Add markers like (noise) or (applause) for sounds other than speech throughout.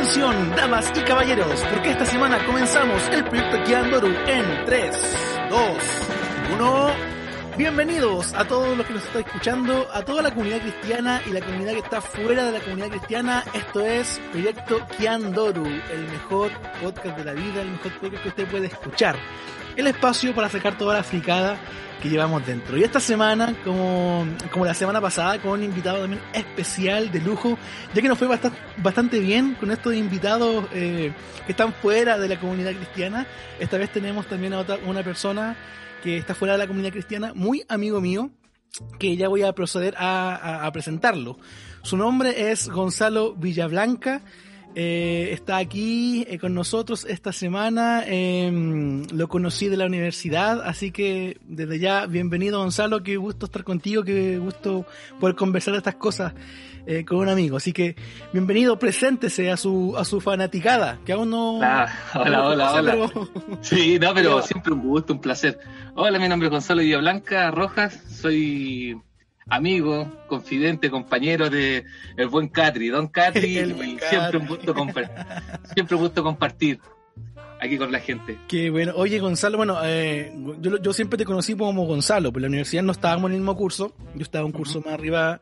Atención, damas y caballeros, porque esta semana comenzamos el proyecto Kiandoru en 3, 2, 1. Bienvenidos a todos los que nos están escuchando, a toda la comunidad cristiana y la comunidad que está fuera de la comunidad cristiana. Esto es Proyecto Kiandoru, el mejor podcast de la vida, el mejor podcast que usted puede escuchar. El espacio para sacar toda la fricada que llevamos dentro. Y esta semana, como, como la semana pasada, con un invitado también especial de lujo, ya que nos fue bastante, bastante bien con estos invitados eh, que están fuera de la comunidad cristiana. Esta vez tenemos también a otra, una persona que está fuera de la comunidad cristiana, muy amigo mío, que ya voy a proceder a, a, a presentarlo. Su nombre es Gonzalo Villablanca. Eh, está aquí eh, con nosotros esta semana. Eh, lo conocí de la universidad, así que desde ya, bienvenido Gonzalo. Qué gusto estar contigo, qué gusto poder conversar estas cosas eh, con un amigo. Así que bienvenido, preséntese a su a su fanaticada, que aún no. Ah, hola, (laughs) hola, hola. Pero... Sí, no, pero, pero siempre un gusto, un placer. Hola, mi nombre es Gonzalo Villablanca Rojas, soy amigo, confidente, compañero de el buen Catri, Don Catri, (laughs) y siempre un gusto siempre un gusto compartir aquí con la gente. Qué bueno. Oye, Gonzalo, bueno, eh, yo, yo, siempre te conocí como Gonzalo, pero en la universidad no estábamos en el mismo curso, yo estaba un curso uh -huh. más arriba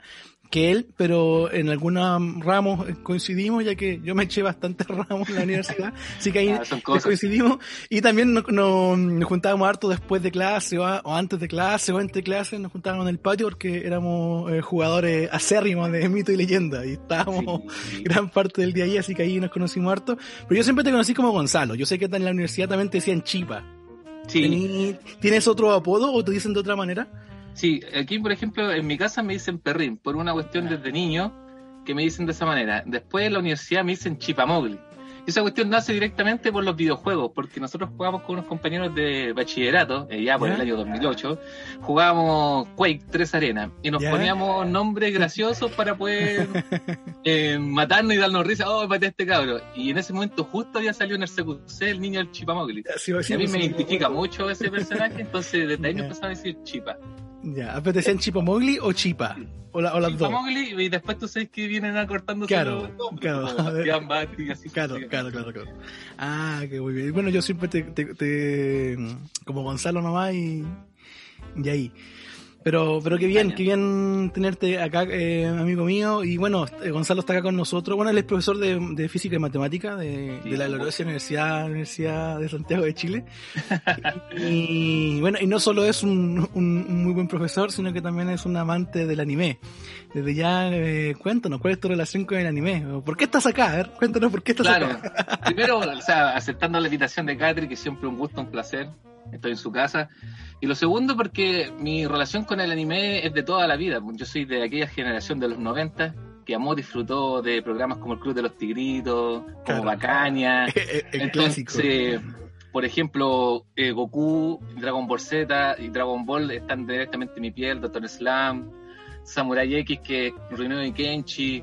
que él, pero en algunos ramos coincidimos, ya que yo me eché bastantes (laughs) ramos en la universidad, así que ahí ah, coincidimos. Y también nos, nos, juntábamos harto después de clase, o, o, antes de clase, o entre clases, nos juntábamos en el patio porque éramos eh, jugadores acérrimos de mito y leyenda, y estábamos sí. (laughs) gran parte del día ahí, así que ahí nos conocimos harto. Pero yo siempre te conocí como Gonzalo, yo sé que en la universidad también te decían Chipa. Sí. ¿Tienes otro apodo o te dicen de otra manera? Sí, aquí por ejemplo en mi casa me dicen perrín, por una cuestión desde niño que me dicen de esa manera. Después en la universidad me dicen chipamogli. Esa cuestión nace directamente por los videojuegos, porque nosotros jugamos con unos compañeros de bachillerato, eh, ya por el año 2008, jugábamos Quake 3 Arena y nos poníamos nombres graciosos para poder (laughs) eh, matarnos y darnos risa. Oh, maté a este cabro. Y en ese momento justo había salido en el CQC el niño del chipamogli. Sí, sí, y a mí me identifica mucho ese personaje, entonces desde ahí me empezaron a decir chipa. Ya, te decían Chipa Mowgli o Chipa. O, la, o las Chipa dos. Mowgli y después tú sabes que vienen acortándose claro, los nombres, claro. (laughs) Así claro, claro, claro, claro. Ah, qué muy bien. Bueno, yo siempre te, te, te como Gonzalo nomás y, y ahí. Pero, pero qué bien, qué bien tenerte acá, eh, amigo mío. Y bueno, eh, Gonzalo está acá con nosotros. Bueno, él es profesor de, de física y matemática de, sí, de la gloriosa Universidad, Universidad de Santiago de Chile. y, (laughs) y, bueno, y no solo es un, un, un, muy buen profesor, sino que también es un amante del anime. Desde ya, eh, cuéntanos, ¿cuál es tu relación con el anime? ¿Por qué estás acá? A ver, cuéntanos por qué estás claro. acá. (laughs) Primero, o sea, aceptando la invitación de Catri, que siempre un gusto, un placer. Estoy en su casa. Y lo segundo, porque mi relación con el anime es de toda la vida. Yo soy de aquella generación de los 90 que amó, disfrutó de programas como El Club de los Tigritos, como claro. (laughs) El, el Entonces, clásico. por ejemplo, eh, Goku, Dragon Ball Z y Dragon Ball están directamente en mi piel, Doctor Slam, Samurai X, que Ruinoue Kenshi.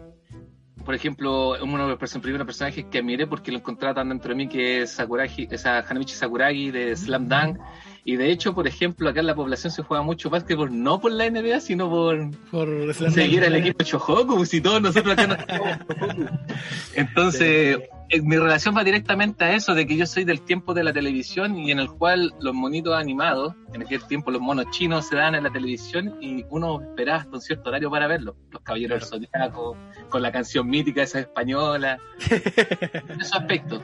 Por ejemplo, uno de los primeros personajes que admiré porque lo encontraba tan dentro de mí, que es Sakuragi, esa Hanamichi Sakuragi de Slam Dunk. Y de hecho, por ejemplo, acá en la población se juega mucho básquetbol no por la NBA, sino por, por seguir al equipo Chojoku, como si todos nosotros acá nos (laughs) Entonces. Mi relación va directamente a eso, de que yo soy del tiempo de la televisión y en el cual los monitos animados, en aquel tiempo los monos chinos se dan en la televisión y uno esperaba hasta un cierto horario para verlos. Los Caballeros del Zodiaco, con la canción mítica esa española, en (laughs) esos aspectos.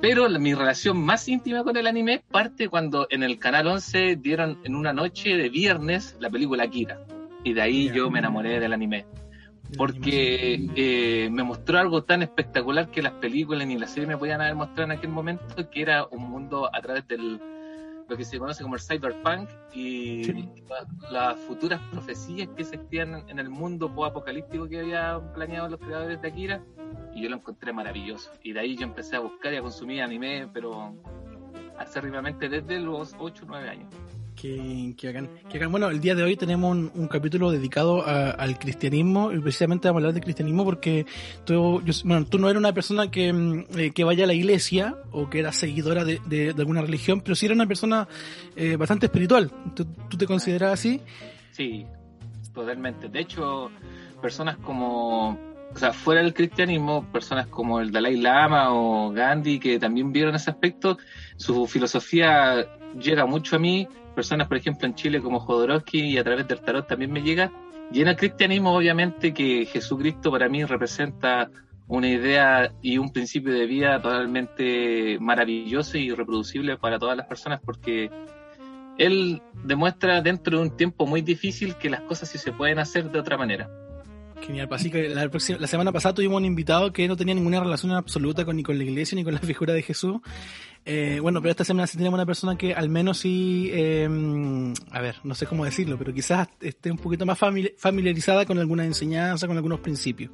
Pero mi relación más íntima con el anime parte cuando en el canal 11 dieron en una noche de viernes la película Akira. Y de ahí yo me enamoré del anime. Porque eh, me mostró algo tan espectacular que las películas ni las series me podían haber mostrado en aquel momento, que era un mundo a través del lo que se conoce como el cyberpunk y sí. las la futuras profecías que existían en el mundo post-apocalíptico que habían planeado los creadores de Akira y yo lo encontré maravilloso. Y de ahí yo empecé a buscar y a consumir anime pero acérrimamente desde los 8 o 9 años que, que, hagan, que hagan. Bueno, el día de hoy tenemos un, capítulo dedicado a, al cristianismo y precisamente vamos a hablar de cristianismo porque tú, bueno, tú no eres una persona que, eh, que vaya a la iglesia o que era seguidora de alguna religión, pero sí eres una persona eh, bastante espiritual. ¿Tú, ¿Tú, te consideras así? Sí, totalmente. De hecho, personas como o sea, fuera del cristianismo, personas como el Dalai Lama o Gandhi, que también vieron ese aspecto, su filosofía llega mucho a mí, personas, por ejemplo, en Chile como Jodorowsky y a través del tarot también me llega, y en el cristianismo, obviamente, que Jesucristo para mí representa una idea y un principio de vida totalmente maravilloso y reproducible para todas las personas, porque él demuestra dentro de un tiempo muy difícil que las cosas sí se pueden hacer de otra manera. Genial, así que la, la, semana pasada tuvimos un invitado que no tenía ninguna relación absoluta con, ni con la iglesia ni con la figura de Jesús. Eh, bueno, pero esta semana sí tenemos una persona que al menos sí, eh, a ver, no sé cómo decirlo, pero quizás esté un poquito más familiarizada con alguna enseñanza, con algunos principios.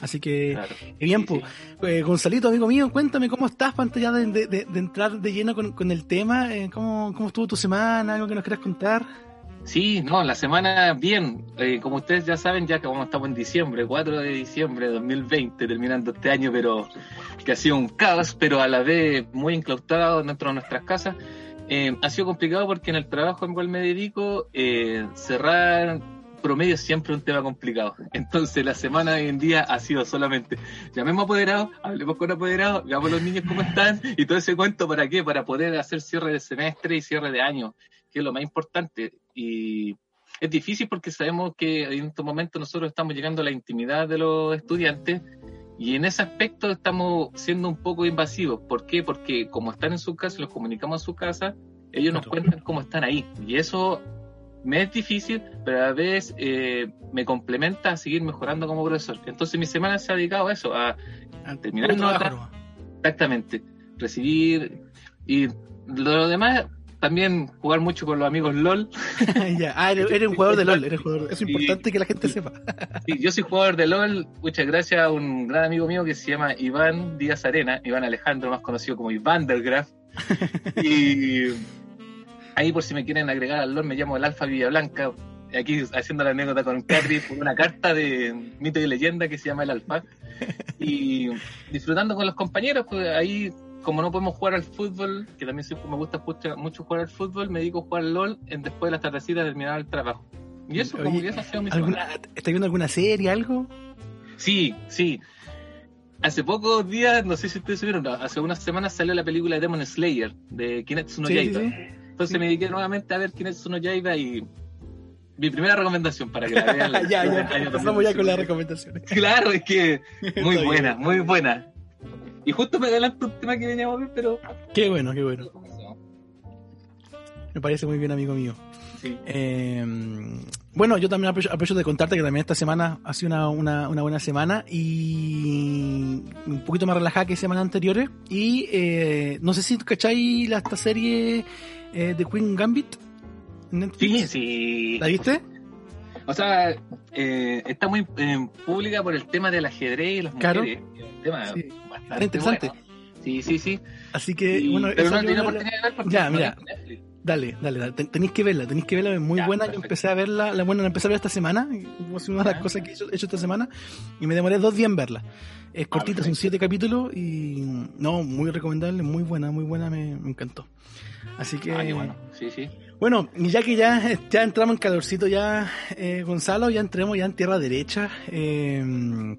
Así que, bien, pues, eh, Gonzalito, amigo mío, cuéntame cómo estás antes ya de, de, entrar de lleno con, con el tema, eh, ¿cómo, ¿cómo estuvo tu semana? ¿Algo que nos quieras contar? Sí, no, la semana bien. Eh, como ustedes ya saben, ya que estamos en diciembre, 4 de diciembre de 2020, terminando este año, pero que ha sido un caos, pero a la vez muy enclaustrado dentro de nuestras casas. Eh, ha sido complicado porque en el trabajo en cual me dedico, eh, cerrar promedio es siempre un tema complicado. Entonces la semana hoy en día ha sido solamente llamemos apoderados, hablemos con apoderados, veamos los niños cómo están y todo ese cuento para qué, para poder hacer cierre de semestre y cierre de año que es lo más importante. Y es difícil porque sabemos que en estos momentos nosotros estamos llegando a la intimidad de los estudiantes y en ese aspecto estamos siendo un poco invasivos. ¿Por qué? Porque como están en su casa, los comunicamos en su casa, ellos nos cuentan cómo están ahí. Y eso me es difícil, pero a la vez eh, me complementa a seguir mejorando como profesor. Entonces mi semana se ha dedicado a eso, a, terminar exactamente, recibir y lo demás también jugar mucho con los amigos LOL. (laughs) ya, ah, eres, un jugador de LOL, eres jugador. es importante que la gente sepa. sí, yo soy jugador de LOL, muchas gracias a un gran amigo mío que se llama Iván Díaz Arena, Iván Alejandro, más conocido como Iván del Graf. (laughs) y ahí por si me quieren agregar al LOL, me llamo el Alfa Blanca. Aquí haciendo la anécdota con Catri por una carta de mito y leyenda que se llama el Alfa. Y disfrutando con los compañeros, pues ahí como no podemos jugar al fútbol, que también me gusta mucho jugar al fútbol, me dedico a jugar al LOL en, después de las tardecitas de terminar el trabajo. Y eso, como que ha sido mi ¿Estás viendo alguna serie, algo? Sí, sí. Hace pocos días, no sé si ustedes vieron, hace unas semanas salió la película de Demon Slayer, de Kimetsu no Yaiba. Entonces me dediqué nuevamente a ver Kimetsu no Yaiba y mi primera recomendación para que la (laughs) vean. ya, ya, pasamos ya con las recomendaciones. Claro, es que (laughs) muy buena, muy buena. Y justo me adelanto un tema que veníamos a ver, pero. Qué bueno, qué bueno. Me parece muy bien, amigo mío. Sí. Eh, bueno, yo también aprovecho, de contarte que también esta semana ha sido una, una, buena semana y un poquito más relajada que semanas anteriores. Y eh, no sé si cacháis esta serie eh, de Queen Gambit. Sí, sí. ¿La viste? O sea, eh, está muy pública por el tema del ajedrez y las mujeres. El tema interesante. Sí, sí, sí. Así que, bueno, pero no tiene oportunidad de ver porque ya, mira. Dale, dale, dale. tenéis que verla, tenéis que verla, es muy buena. Yo empecé a verla, la buena, la empecé a ver esta semana, fue una de las cosas que he hecho, esta semana, y me demoré dos días en verla. Es ah, cortita, son siete capítulos, y no, muy recomendable, muy buena, muy buena, me, me encantó. Así que. Ah, bueno, sí, sí. Bueno, ya que ya, ya entramos en calorcito ya, eh, Gonzalo, ya entremos ya en tierra derecha. Eh,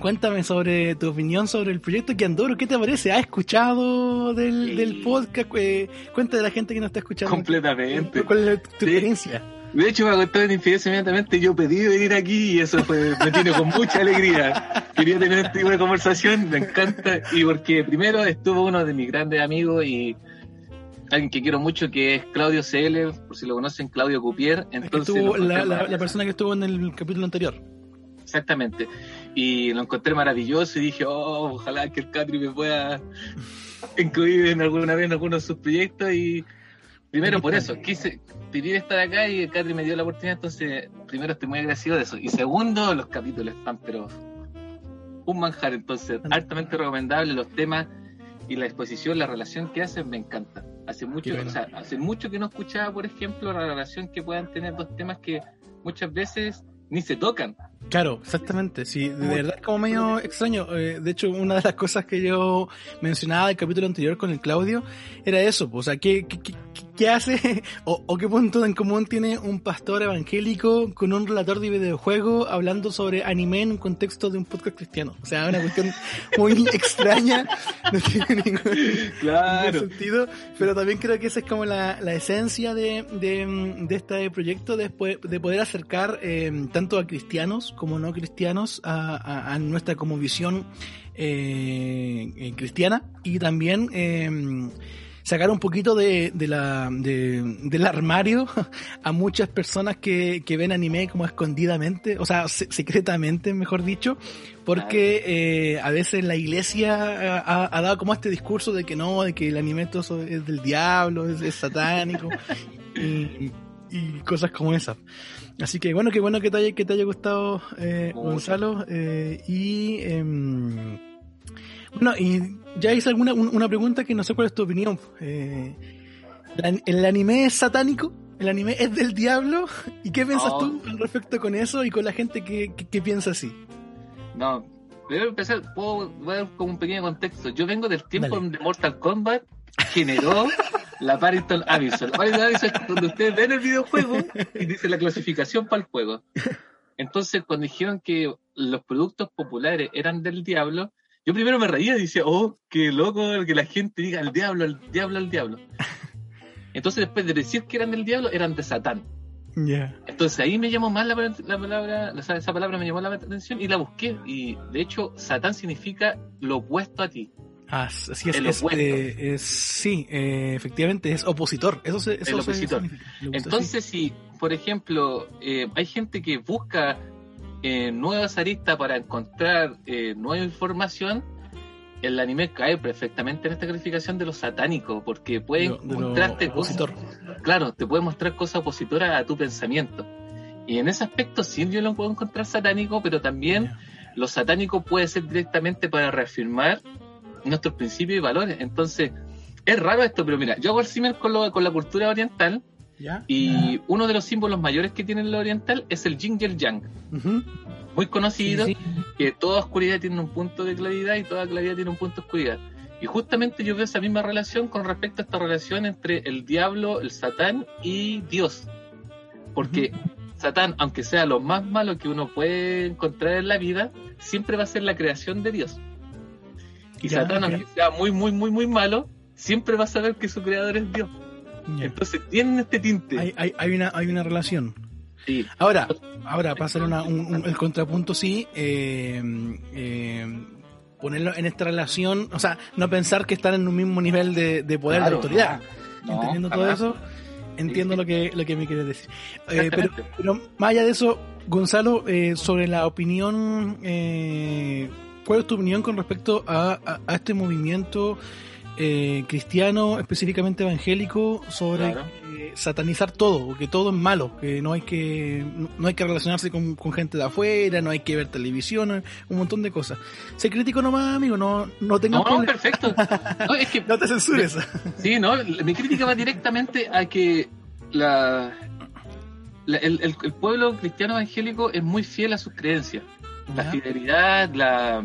Cuéntame sobre tu opinión sobre el proyecto Kiandoro. ¿Qué te parece? ¿Has escuchado del, del podcast? Eh, cuéntame de la gente que nos está escuchando. Completamente. ¿Cuál es tu experiencia? De hecho, me contar en infidencia inmediatamente. Yo pedí venir aquí y eso fue, me tiene con mucha alegría. Quería tener este tipo de conversación, me encanta. Y porque primero estuvo uno de mis grandes amigos y alguien que quiero mucho que es Claudio CL, por si lo conocen, Claudio Cupier. Entonces, la, la persona que estuvo en el capítulo anterior. Exactamente. Y lo encontré maravilloso y dije, oh, ojalá que el Catri me pueda incluir en alguna vez en alguno de sus proyectos y primero por eso, quise pedir estar acá y el Catri me dio la oportunidad, entonces primero estoy muy agradecido de eso. Y segundo, los capítulos están pero un manjar, entonces altamente recomendable los temas y la exposición, la relación que hacen me encanta. Hace mucho, o sea, hace mucho que no escuchaba, por ejemplo, la relación que puedan tener dos temas que muchas veces ni se tocan Claro, exactamente. Sí, de verdad es como medio extraño. Eh, de hecho, una de las cosas que yo mencionaba del capítulo anterior con el Claudio era eso. O sea, ¿qué, qué, qué, hace (laughs) o, o, qué punto en común tiene un pastor evangélico con un relator de videojuego hablando sobre anime en un contexto de un podcast cristiano? O sea, una cuestión (laughs) muy extraña. No tiene ningún, claro. ningún, sentido. Pero también creo que esa es como la, la esencia de, de, de, este proyecto, de, de poder acercar eh, tanto a cristianos como no cristianos a, a, a nuestra como visión eh, eh, cristiana y también eh, sacar un poquito de, de la, de, del armario (laughs) a muchas personas que, que, ven anime como escondidamente, o sea, se, secretamente, mejor dicho, porque eh, a veces la iglesia ha, ha, dado como este discurso de que no, de que el anime todo es del diablo, es, es satánico y, y cosas como esas. Así que bueno, qué bueno que te haya, que te haya gustado, eh, Gonzalo. Eh, y eh, bueno, y ya hice alguna una pregunta que no sé cuál es tu opinión. Eh, ¿El anime es satánico? ¿El anime es del diablo? ¿Y qué piensas oh. tú al respecto con eso y con la gente que, que, que piensa así? No, primero empezar, puedo dar como un pequeño contexto. Yo vengo del tiempo Dale. donde Mortal Kombat generó la Paddington Avison. La Paddington Avison es cuando ustedes ven el videojuego y dice la clasificación para el juego. Entonces, cuando dijeron que los productos populares eran del diablo, yo primero me reía y decía, oh, qué loco que la gente diga el diablo, el diablo, el diablo. (laughs) Entonces, después de decir que eran del diablo, eran de Satán. Yeah. Entonces ahí me llamó más la, la palabra, sea, esa palabra me llamó la atención y la busqué. Y de hecho, Satán significa lo opuesto a ti. Ah, así es, es, eh, es, sí, eh, efectivamente es opositor. Eso, se, eso el opositor. Se, Entonces, sí. si, por ejemplo, eh, hay gente que busca eh, nuevas aristas para encontrar eh, nueva información, el anime cae perfectamente en esta calificación de lo satánico, porque puede de, de mostrarte cosas. Claro, te puede mostrar cosas opositoras a tu pensamiento. Y en ese aspecto sí yo lo puedo encontrar satánico, pero también yeah. lo satánico puede ser directamente para reafirmar nuestros principios y valores. Entonces, es raro esto, pero mira, yo hago el con, lo, con la cultura oriental. ¿Ya? Y ¿Ya? uno de los símbolos mayores que tiene el oriental es el yin y el yang. Uh -huh. Muy conocido, sí, sí. que toda oscuridad tiene un punto de claridad y toda claridad tiene un punto de oscuridad. Y justamente yo veo esa misma relación con respecto a esta relación entre el diablo, el satán y Dios. Porque uh -huh. Satán, aunque sea lo más malo que uno puede encontrar en la vida, siempre va a ser la creación de Dios. Y ya, Satán, okay. aunque sea muy, muy, muy, muy malo, siempre va a saber que su creador es Dios. Ya. Entonces tienen este tinte. Hay, hay, hay, una, hay una relación. Sí. Ahora, ahora para hacer una, un, un, el contrapunto, sí, eh, eh, ponerlo en esta relación, o sea, no pensar que están en un mismo nivel de, de poder claro, de autoridad. No, Entendiendo no, todo eso, entiendo sí, lo que lo que me quieres decir. Eh, pero, pero, más allá de eso, Gonzalo, eh, sobre la opinión, eh, ¿cuál es tu opinión con respecto a, a, a este movimiento? Eh, cristiano, específicamente evangélico, sobre claro. eh, satanizar todo, que todo es malo, que no hay que no hay que relacionarse con, con, gente de afuera, no hay que ver televisión, un montón de cosas. Sé crítico nomás, amigo, no, no tengas No, no perfecto. (laughs) No, es que, no te censures. Sí, no, mi crítica va directamente a que la, la el, el, el, pueblo cristiano evangélico es muy fiel a sus creencias. La fidelidad, la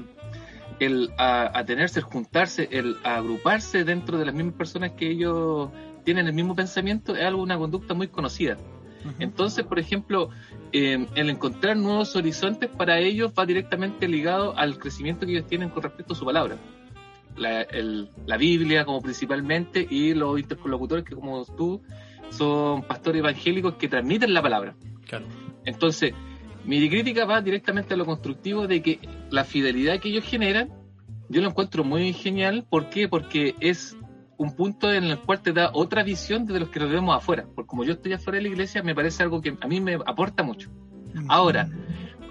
el a, a, tenerse, el juntarse, el agruparse dentro de las mismas personas que ellos tienen el mismo pensamiento es algo, una conducta muy conocida. Uh -huh. Entonces, por ejemplo, eh, el encontrar nuevos horizontes para ellos va directamente ligado al crecimiento que ellos tienen con respecto a su palabra. La, el, la Biblia como principalmente y los interlocutores que como tú son pastores evangélicos que transmiten la palabra. Claro. Entonces, mi crítica va directamente a lo constructivo de que la fidelidad que ellos generan, yo lo encuentro muy genial. ¿Por qué? Porque es un punto en el cual te da otra visión de los que nos vemos afuera. Porque como yo estoy afuera de la iglesia, me parece algo que a mí me aporta mucho. Ahora,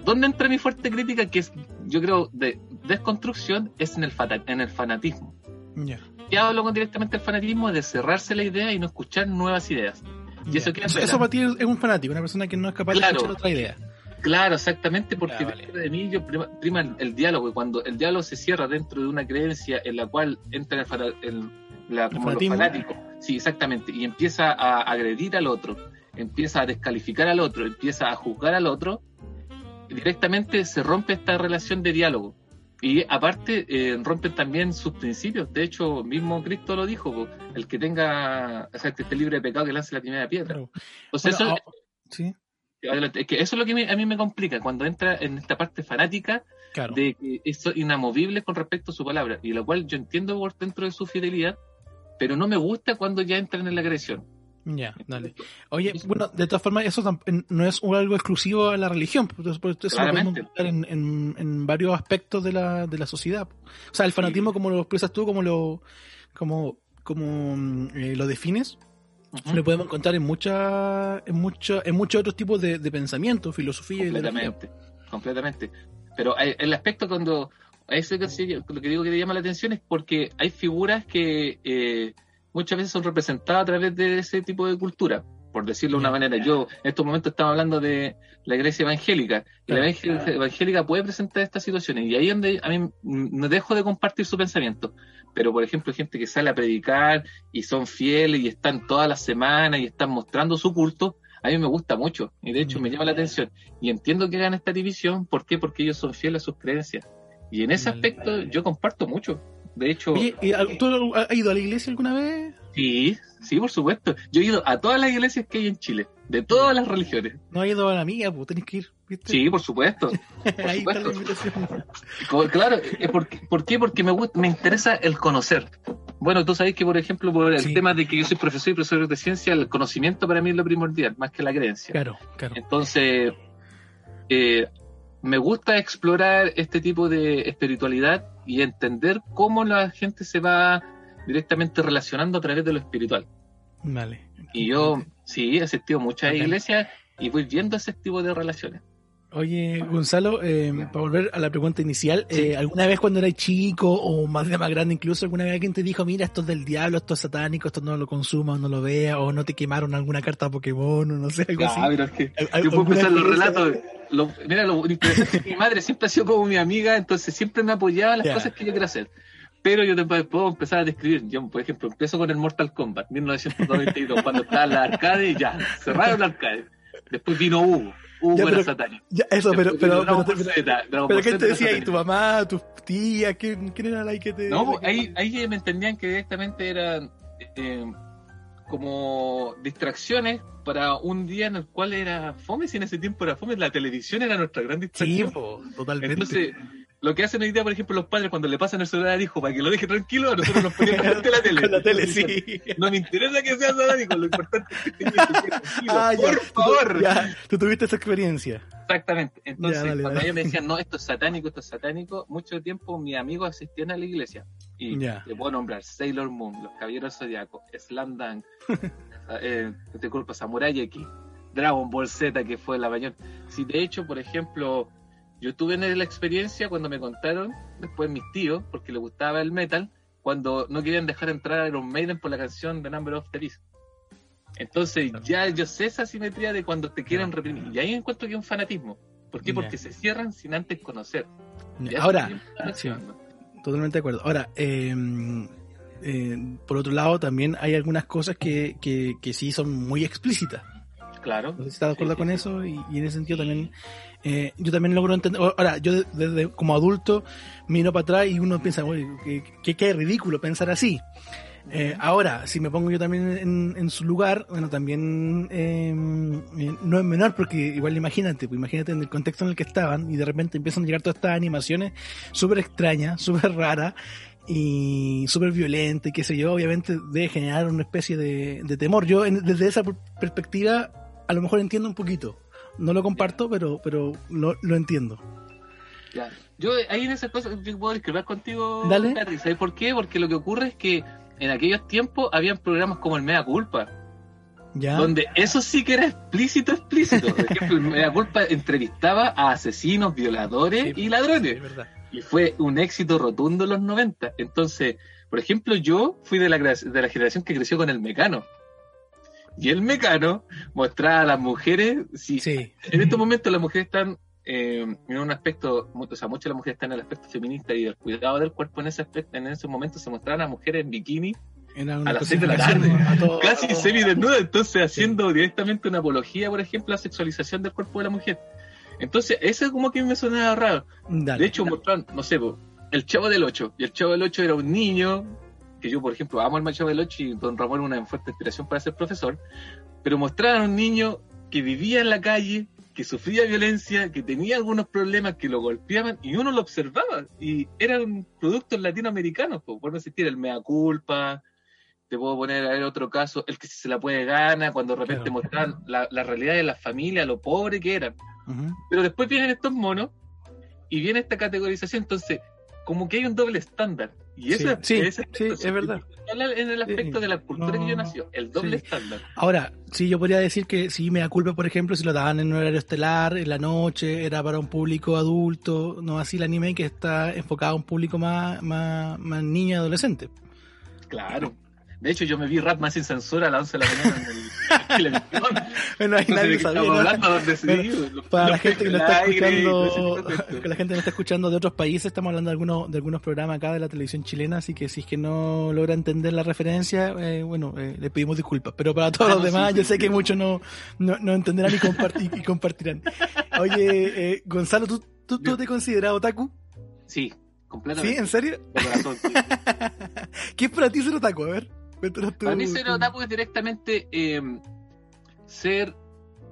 ¿dónde entra mi fuerte crítica? Que es, yo creo, de desconstrucción, es en el, en el fanatismo. Yeah. Ya hablo con directamente el fanatismo de cerrarse la idea y no escuchar nuevas ideas. Y yeah. eso, eso, eso, para ti es un fanático, una persona que no es capaz claro. de escuchar otra idea. Claro, exactamente, porque vale. de mí yo prima, prima, el diálogo, y cuando el diálogo se cierra dentro de una creencia en la cual entra el, el, la, como los fanáticos, sí, exactamente, y empieza a agredir al otro, empieza a descalificar al otro, empieza a juzgar al otro, directamente se rompe esta relación de diálogo. Y aparte, eh, rompen también sus principios. De hecho, mismo Cristo lo dijo: el que tenga, o sea, que esté libre de pecado, que lance la primera piedra. Claro. Entonces, Bueno, eso, ah, sí, es que eso es lo que a mí me complica, cuando entra en esta parte fanática claro. de que es inamovible con respecto a su palabra, y lo cual yo entiendo por dentro de su fidelidad, pero no me gusta cuando ya entran en la agresión. Ya, dale. Oye, bueno, de todas formas, eso no es algo exclusivo a la religión, pues, pues, eso lo podemos Claramente. encontrar en, en, en varios aspectos de la, de la sociedad. O sea, el fanatismo, como lo expresas tú, como lo, como, como mm, eh, lo defines, Lo podemos encontrar en mucha, en mucho, en muchos otros tipos de, de pensamiento, filosofía y ideología. completamente, completamente. Pero hay- el aspecto cuando a eso lo que digo que te llama la atención es porque hay figuras que eh, muchas veces son representadas a través de ese tipo de cultura, por decirlo de una manera. Yo en estos momentos estamos hablando de la iglesia evangélica y la iglesia evangélica puede presentar estas situaciones y ahí es donde a mí no dejo de compartir su pensamiento. Pero por ejemplo, gente que sale a predicar y son fieles y están todas las semanas y están mostrando su culto, a mí me gusta mucho y de hecho me llama la atención. Y entiendo que hagan esta división, ¿por qué? Porque ellos son fieles a sus creencias. Y en ese aspecto yo comparto mucho. De hecho, Oye, ¿y al- ¿tú has ido a la iglesia alguna vez? Sí, sí, por supuesto. Yo he ido a todas las iglesias que hay en Chile, de todas las religiones. No has ido a la mía, pues tenés que ir, ¿viste? Sí, por supuesto. (laughs) Ahí está la supuesto. invitación. Claro, eh, ¿por, qué- por qué? Porque me, gusta- me interesa el conocer. Bueno, tú sabes que, por ejemplo, por el Sí. tema de que yo soy profesor y profesor de ciencia, el conocimiento para mí es lo primordial, más que la creencia. Claro, claro. Entonces, eh, me gusta explorar este tipo de espiritualidad y entender cómo la gente se va directamente relacionando a través de lo espiritual. Vale. Y yo, sí, he asistido a muchas iglesias y voy viendo ese tipo de relaciones. Oye, Gonzalo, eh, para volver a la pregunta inicial, Sí. eh, ¿alguna vez cuando eras chico o más de más grande incluso, alguna vez alguien te dijo, mira, esto es del diablo, esto es satánico, esto no lo consumas, no lo veas, o no te quemaron alguna carta Pokémon, o no sé, algo así? Ah, pero es que ¿Al- al- yo puedo empezar los relatos. Lo- mira, lo (laughs) interesante es que mi madre siempre ha sido como mi amiga, entonces siempre me apoyaba en las Ya. cosas que yo quiero hacer. Pero yo te puedo empezar a describir. Yo, por ejemplo, empiezo con el Mortal Kombat, 1992, cuando estaba en la arcade y ya, cerraron la arcade. Después vino Hugo. Hugo Ya, era pero- satánico. Ya, eso, pero, Después pero, pero, Z, ¿qué te era decía ahí? satánico. ¿Tu mamá, tus tías? ¿Quién, quién era la que te...? No, que- ahí, ahí me entendían que directamente eran eh, como distracciones para un día en el cual era fome, si en ese tiempo era fome, la televisión era nuestra gran Sí, distracción. po, totalmente. Entonces, lo que hacen hoy día, por ejemplo, los padres cuando le pasan el celular al hijo para que lo deje tranquilo, a nosotros nos poníamos frente (laughs) a la tele. Con la tele, sí. (laughs) No me interesa que sea satánico, lo importante es que esté tranquilo, Ah, por favor. Ya, tú tuviste esa experiencia. Exactamente. Entonces, Ya, dale, cuando dale. ellos me decían, no, esto es satánico, esto es satánico, mucho tiempo mis amigos asistían a la iglesia. Y Ya. te puedo nombrar Sailor Moon, Los Caballeros Zodiacos, Slam Dunk, (laughs) eh, te culpa, Samurai X, Dragon Ball Z, que fue la mayor. Si de hecho, por ejemplo, yo tuve la experiencia cuando me contaron, después mis tíos, porque les gustaba el metal, cuando no querían dejar entrar a Iron Maiden por la canción The Number of the Beast. Entonces ya yo sé esa simetría de cuando te quieren reprimir. Y ahí encuentro que es un fanatismo. ¿Por qué? Porque se cierran sin antes conocer. Ahora. Totalmente de acuerdo. Ahora, eh, eh, por otro lado, también hay algunas cosas que, que, que sí son muy explícitas. Claro. No sé si estás de acuerdo Sí, con sí, eso y, y en ese sentido también eh, yo también logro entender. Ahora, yo de- desde como adulto miro para atrás y uno piensa, que, que, que ridículo pensar así. Eh, ahora, si me pongo yo también en, en su lugar, bueno, también eh, eh, no es menor porque igual imagínate, pues imagínate en el contexto en el que estaban y de repente empiezan a llegar todas estas animaciones súper extrañas, (laughs) súper raras y súper violentas y qué sé yo, obviamente debe generar una especie de, de temor. Yo en- desde esa per- perspectiva a lo mejor entiendo un poquito. No lo comparto, pero, pero lo, lo entiendo. Ya. Yo ahí en esas cosas yo puedo discrepar contigo, Dale. Larry. ¿Sabes por qué? Porque lo que ocurre es que en aquellos tiempos habían programas como el Mea Culpa, ¿Ya? donde eso sí que era explícito, explícito. Por ejemplo, el Mea Culpa entrevistaba a asesinos, violadores Sí, y ladrones. Es verdad. y fue un éxito rotundo en los 90. Entonces, por ejemplo, yo fui de la, de la generación que creció con el Mecano. Y el Mecano mostraba a las mujeres, si Sí. en estos momentos las mujeres están eh, en un aspecto, o sea, muchas de las mujeres están en el aspecto feminista y del cuidado del cuerpo en ese aspecto, en ese momento se mostraban a mujeres en bikini, A las seis de la tarde. todo- casi a todo- semidesnudas, entonces haciendo directamente una apología, por ejemplo, a la sexualización del cuerpo de la mujer. Entonces, eso como que me sonaba raro. Dale. De hecho, mostraron, no sé, el Chavo del 8. Y el Chavo del 8 era un niño, que yo, por ejemplo, amo al Chavo del 8 y Don Ramón una fuerte inspiración para ser profesor. Pero mostraron a un niño que vivía en la calle, que sufría violencia, que tenía algunos problemas, que lo golpeaban y uno lo observaba. Y eran productos latinoamericanos, po, por no existir el mea culpa. Te puedo poner a ver otro caso, el que se la puede gana, cuando de repente Claro. mostraban la, la realidad de las familias, lo pobre que eran. Ujú. Pero después vienen estos monos y viene esta categorización, entonces como que hay un doble estándar. Y eso Sí, es, sí, ese sí, es verdad. En el aspecto de la cultura no, que yo nació, el doble sí. estándar. Ahora, sí, yo podría decir que sí me da culpa, por ejemplo, si lo daban en un horario estelar, en la noche, era para un público adulto, no así el anime que está enfocado a un público más, más, más niño y adolescente. Claro. De hecho, yo me vi Ratman sin censura a las 11 de la mañana (laughs) en el televisión. Bueno, ahí No nadie sabía. ¿no? hablando, digo, los- Para la gente que pechos está escuchando, que la gente nos está escuchando de otros países, estamos hablando de algunos, de algunos programas acá de la televisión chilena, así que si es que no logra entender la referencia, eh, bueno, eh, le pedimos disculpas. Pero para todos Ah, los no, demás, sí, yo sí, sé sí. que muchos no, no, no entenderán y, comparti- y compartirán. Oye, eh, Gonzalo, ¿tú, tú, tú te consideras otaku? Sí, ¿Sí? completamente. ¿En serio? De corazón, sí. (laughs) ¿Qué es para ti ser otaku? A ver. Para mí ser otaku es directamente eh, ser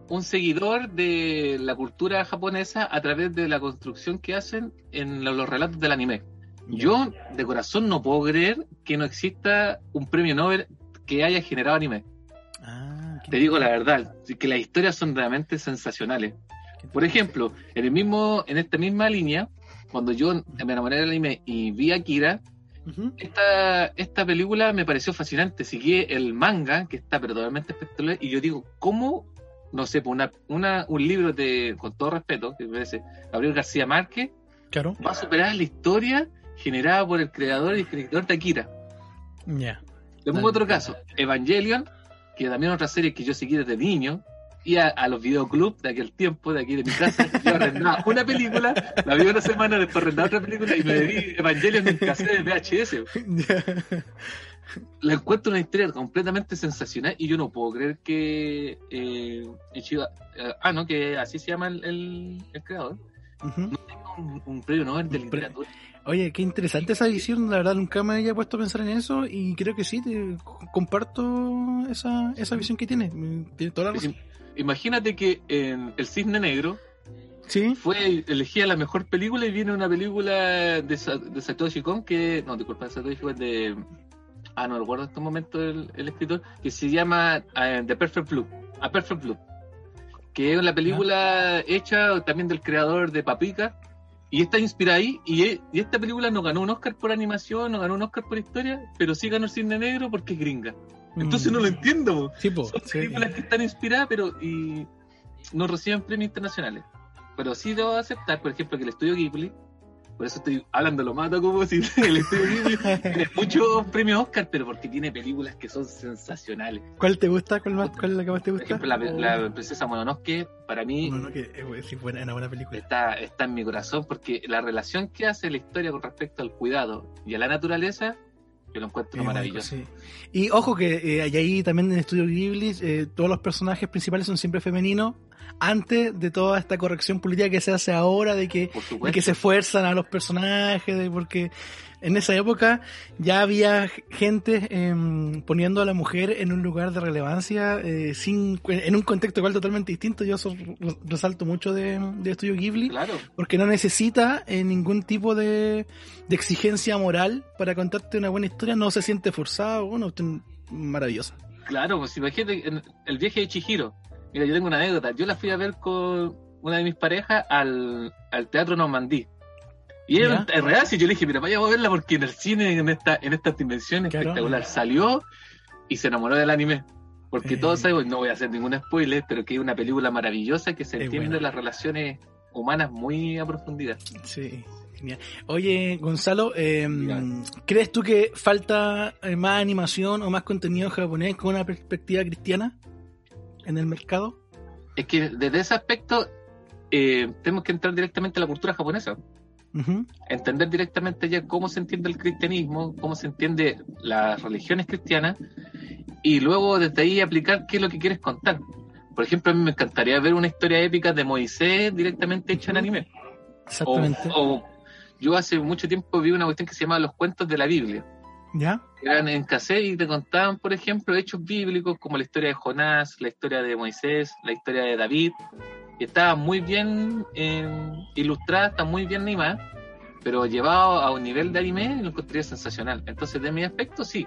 un seguidor de la cultura japonesa a través de la construcción que hacen en lo- los relatos del anime. Yo de corazón no puedo creer que no exista un premio Nobel que haya generado anime. Ah, Te digo la verdad, que las historias son realmente sensacionales. Por ejemplo, en el mismo, en esta misma línea, cuando yo me enamoré del anime y vi a Akira, Esta, esta película me pareció fascinante. Seguí el manga, que está pero totalmente espectacular, y yo digo, ¿cómo, no sé, pues una, una, un libro de, con todo respeto, que me parece Gabriel García Márquez, Claro. va a superar la historia generada por el creador y escritor de Akira? Ya. Le pongo otro caso, Evangelion, que también otra serie que yo seguí desde niño, y a, los videoclubs de aquel tiempo, de aquí de mi casa, yo arrendaba una película, la vi una semana, después arrendaba otra película y me vi Evangelion en cassette de VHS. (laughs) La encuentro una historia completamente sensacional y yo no puedo creer que eh, eh, ah no que así se llama el, el- el creador Ujú. no tenga un, un premio Nobel de literatura Oye, qué interesante esa visión, la verdad nunca me había puesto a pensar en eso y creo que sí, te comparto esa, esa visión que tiene. Tiene toda la razón. Imagínate que en El Cisne Negro Sí, fue elegida la mejor película y viene una película de, Sa- de Satoshi Kon que no disculpa Satoshi Kon de ah no recuerdo en este momento el, el escritor que se llama eh, The Perfect Blue A Perfect Blue que es la película hecha también del creador de Paprika y está inspirada ahí y, e- y esta película no ganó un Oscar por animación no ganó un Oscar por historia pero sí ganó el Cisne Negro porque es gringa entonces Mm. no lo entiendo. Sí, po, son sí. películas que están inspiradas, pero y no reciben premios internacionales. Pero sí debo aceptar, por ejemplo, que el estudio Ghibli, por eso estoy hablando lo mato como si el estudio Ghibli tiene (laughs) muchos premios Oscar, pero porque tiene películas que son sensacionales. ¿Cuál te gusta? ¿Cuál, más, cuál es la que más te Por gusta? ejemplo, la, la princesa Mononoke, para mí, No, no, que es, buena, una buena película. está, está en mi corazón, porque la relación que hace la historia con respecto al cuidado y a la naturaleza, yo lo encuentro Es maravilloso. único, sí. Y ojo que eh, hay ahí también en el estudio Ghibli eh, todos los personajes principales son siempre femeninos antes de toda esta corrección política que se hace ahora de que, de que se esfuerzan a los personajes de, porque en esa época ya había gente em, poniendo a la mujer en un lugar de relevancia eh, sin en un contexto igual totalmente distinto yo eso re- resalto mucho de, de estudio Ghibli Claro. porque no necesita eh, ningún tipo de, de exigencia moral para contarte una buena historia, no se siente forzado, cuestión maravillosa. Claro, pues imagínate en el viaje de Chihiro. Mira, yo tengo una anécdota. Yo la fui a ver con una de mis parejas al, al Teatro Normandí. Y era es real, si yo le dije, mira, vayamos a verla porque en el cine, en esta, en estas dimensiones Claro. espectacular, salió y se enamoró del anime. Porque Eh. todos sabemos, no voy a hacer ningún spoiler, pero que es una película maravillosa que se entiende las relaciones humanas muy a profundidad. Sí, genial. Oye, Gonzalo, eh, Dígame. ¿crees tú que falta eh, más animación o más contenido japonés con una perspectiva cristiana en el mercado? Es que desde ese aspecto eh, tenemos que entrar directamente a la cultura japonesa. Entender directamente ya cómo se entiende el cristianismo, cómo se entiende las religiones cristianas y luego desde ahí aplicar qué es lo que quieres contar. Por ejemplo, a mí me encantaría ver una historia épica de Moisés directamente hecha en anime. Exactamente. O, o yo hace mucho tiempo vi una cuestión que se llama Los cuentos de la Biblia. ¿Ya? Eran en cassette y te contaban, por ejemplo, hechos bíblicos como la historia de Jonás, la historia de Moisés, la historia de David. Estaba muy bien eh, ilustrada, está muy bien animada, pero llevado a un nivel de anime lo encontraría sensacional. Entonces, de mi aspecto, sí.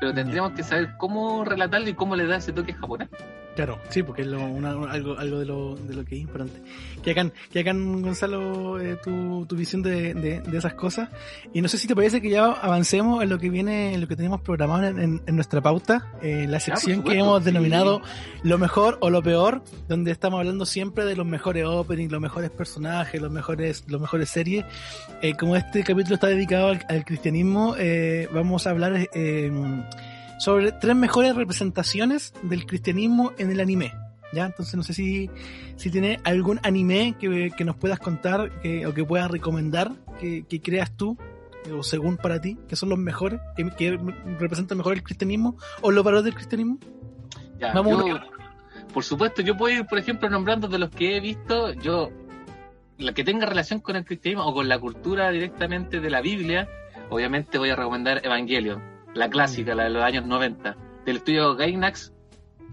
Pero tendríamos que saber cómo relatarlo y cómo le da ese toque japonés. Claro, sí, porque es lo, una- algo, algo de, lo, de lo que es importante. Que acá, que acá Gonzalo, eh, tu, tu visión de, de, de esas cosas. Y no sé si te parece que ya avancemos en lo que viene, en lo que tenemos programado en, en- nuestra pauta, eh, la sección que supuesto, hemos sí. denominado lo mejor o lo peor, donde estamos hablando siempre de los mejores openings, los mejores personajes, los mejores, los mejores series. Eh, como este capítulo está dedicado al, al cristianismo, eh, vamos a hablar eh, sobre tres mejores representaciones del cristianismo en el anime. ¿Ya? Entonces no sé si, si tiene algún anime que, que nos puedas contar que- o que puedas recomendar que, que creas tú eh, o según para ti, que son los mejores, que, que representan mejor el cristianismo o los valores del cristianismo. Ya, Vamos yo- por supuesto, yo puedo ir, por ejemplo, nombrando de los que he visto, yo, la que tenga relación con el cristianismo o con la cultura directamente de la Biblia, obviamente voy a recomendar Evangelion, la clásica, la de los años 90, del estudio Gainax.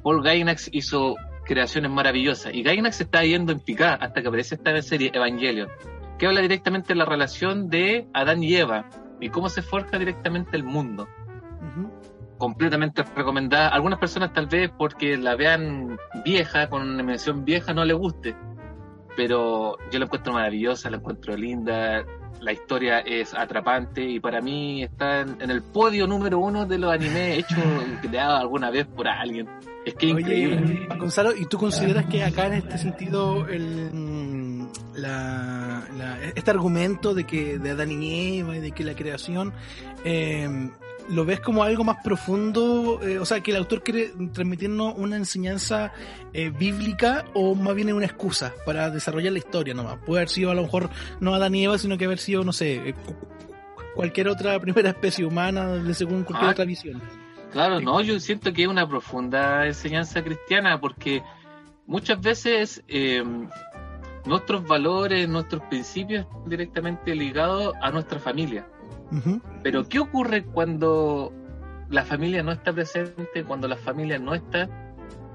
Paul Gainax hizo creaciones maravillosas y Gainax está yendo en picada hasta que aparece esta serie Evangelion, que habla directamente de la relación de Adán y Eva y cómo se forja directamente el mundo completamente recomendada. Algunas personas tal vez porque la vean vieja, con una animación vieja, no le guste. Pero yo la encuentro maravillosa, la encuentro linda, la historia es atrapante y para mí está en, en el podio número uno de los animes hechos (laughs) creados alguna vez por alguien. Es que es increíble. Oye, Gonzalo, ¿y tú consideras que acá en este sentido el, mm, la, la- este argumento de que de Adán y Eva y de que la creación eh, lo ves como algo más profundo? eh, o sea, que el autor quiere transmitirnos una enseñanza eh, bíblica o más bien una excusa para desarrollar la historia nomás. Puede haber sido a lo mejor no Adán y Eva, sino que haber sido, no sé, eh, cu- cualquier otra primera (laughs) especie humana de según cualquier Ah, otra visión. Claro, no, yo siento que es una profunda enseñanza cristiana porque muchas veces eh, nuestros valores, nuestros principios están directamente ligados a nuestra familia. Pero ¿qué ocurre cuando la familia no está presente, cuando la familia no está?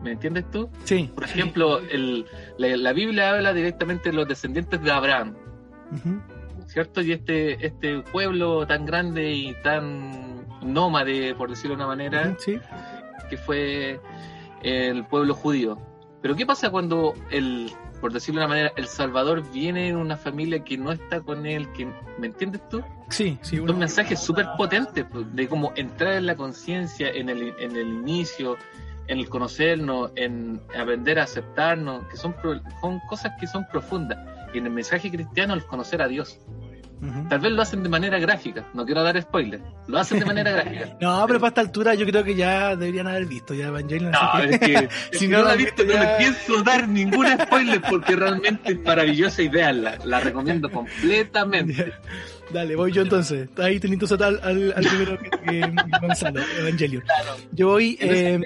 ¿Me entiendes tú? Sí. Por ejemplo, el- la, la Biblia habla directamente de los descendientes de Abraham. ¿cierto? Y este, este pueblo tan grande y tan nómade, por decirlo de una manera, Sí. que fue el pueblo judío. Pero ¿qué pasa cuando el, por decirlo de una manera, el Salvador viene en una familia que no está con él, que, ¿me entiendes tú? Sí, sí, mensajes súper potentes pues, de cómo entrar en la conciencia en el, en el inicio, en el conocernos, en aprender a aceptarnos, que son, pro- son cosas que son profundas. Y en el mensaje cristiano, el conocer a Dios. Tal vez lo hacen de manera gráfica, no quiero dar spoiler, lo hacen de manera gráfica. (laughs) No, pero para esta altura yo creo que ya deberían haber visto ya Evangelion. No, así es que (laughs) Si si no no la he visto, no ya- le pienso dar ningún spoiler porque realmente es maravillosa y véanla. La recomiendo completamente. Dale, voy yo entonces. Ahí teniendo al, al, al primero que, que Gonzalo, (laughs) Evangelion. Yo voy. Eh,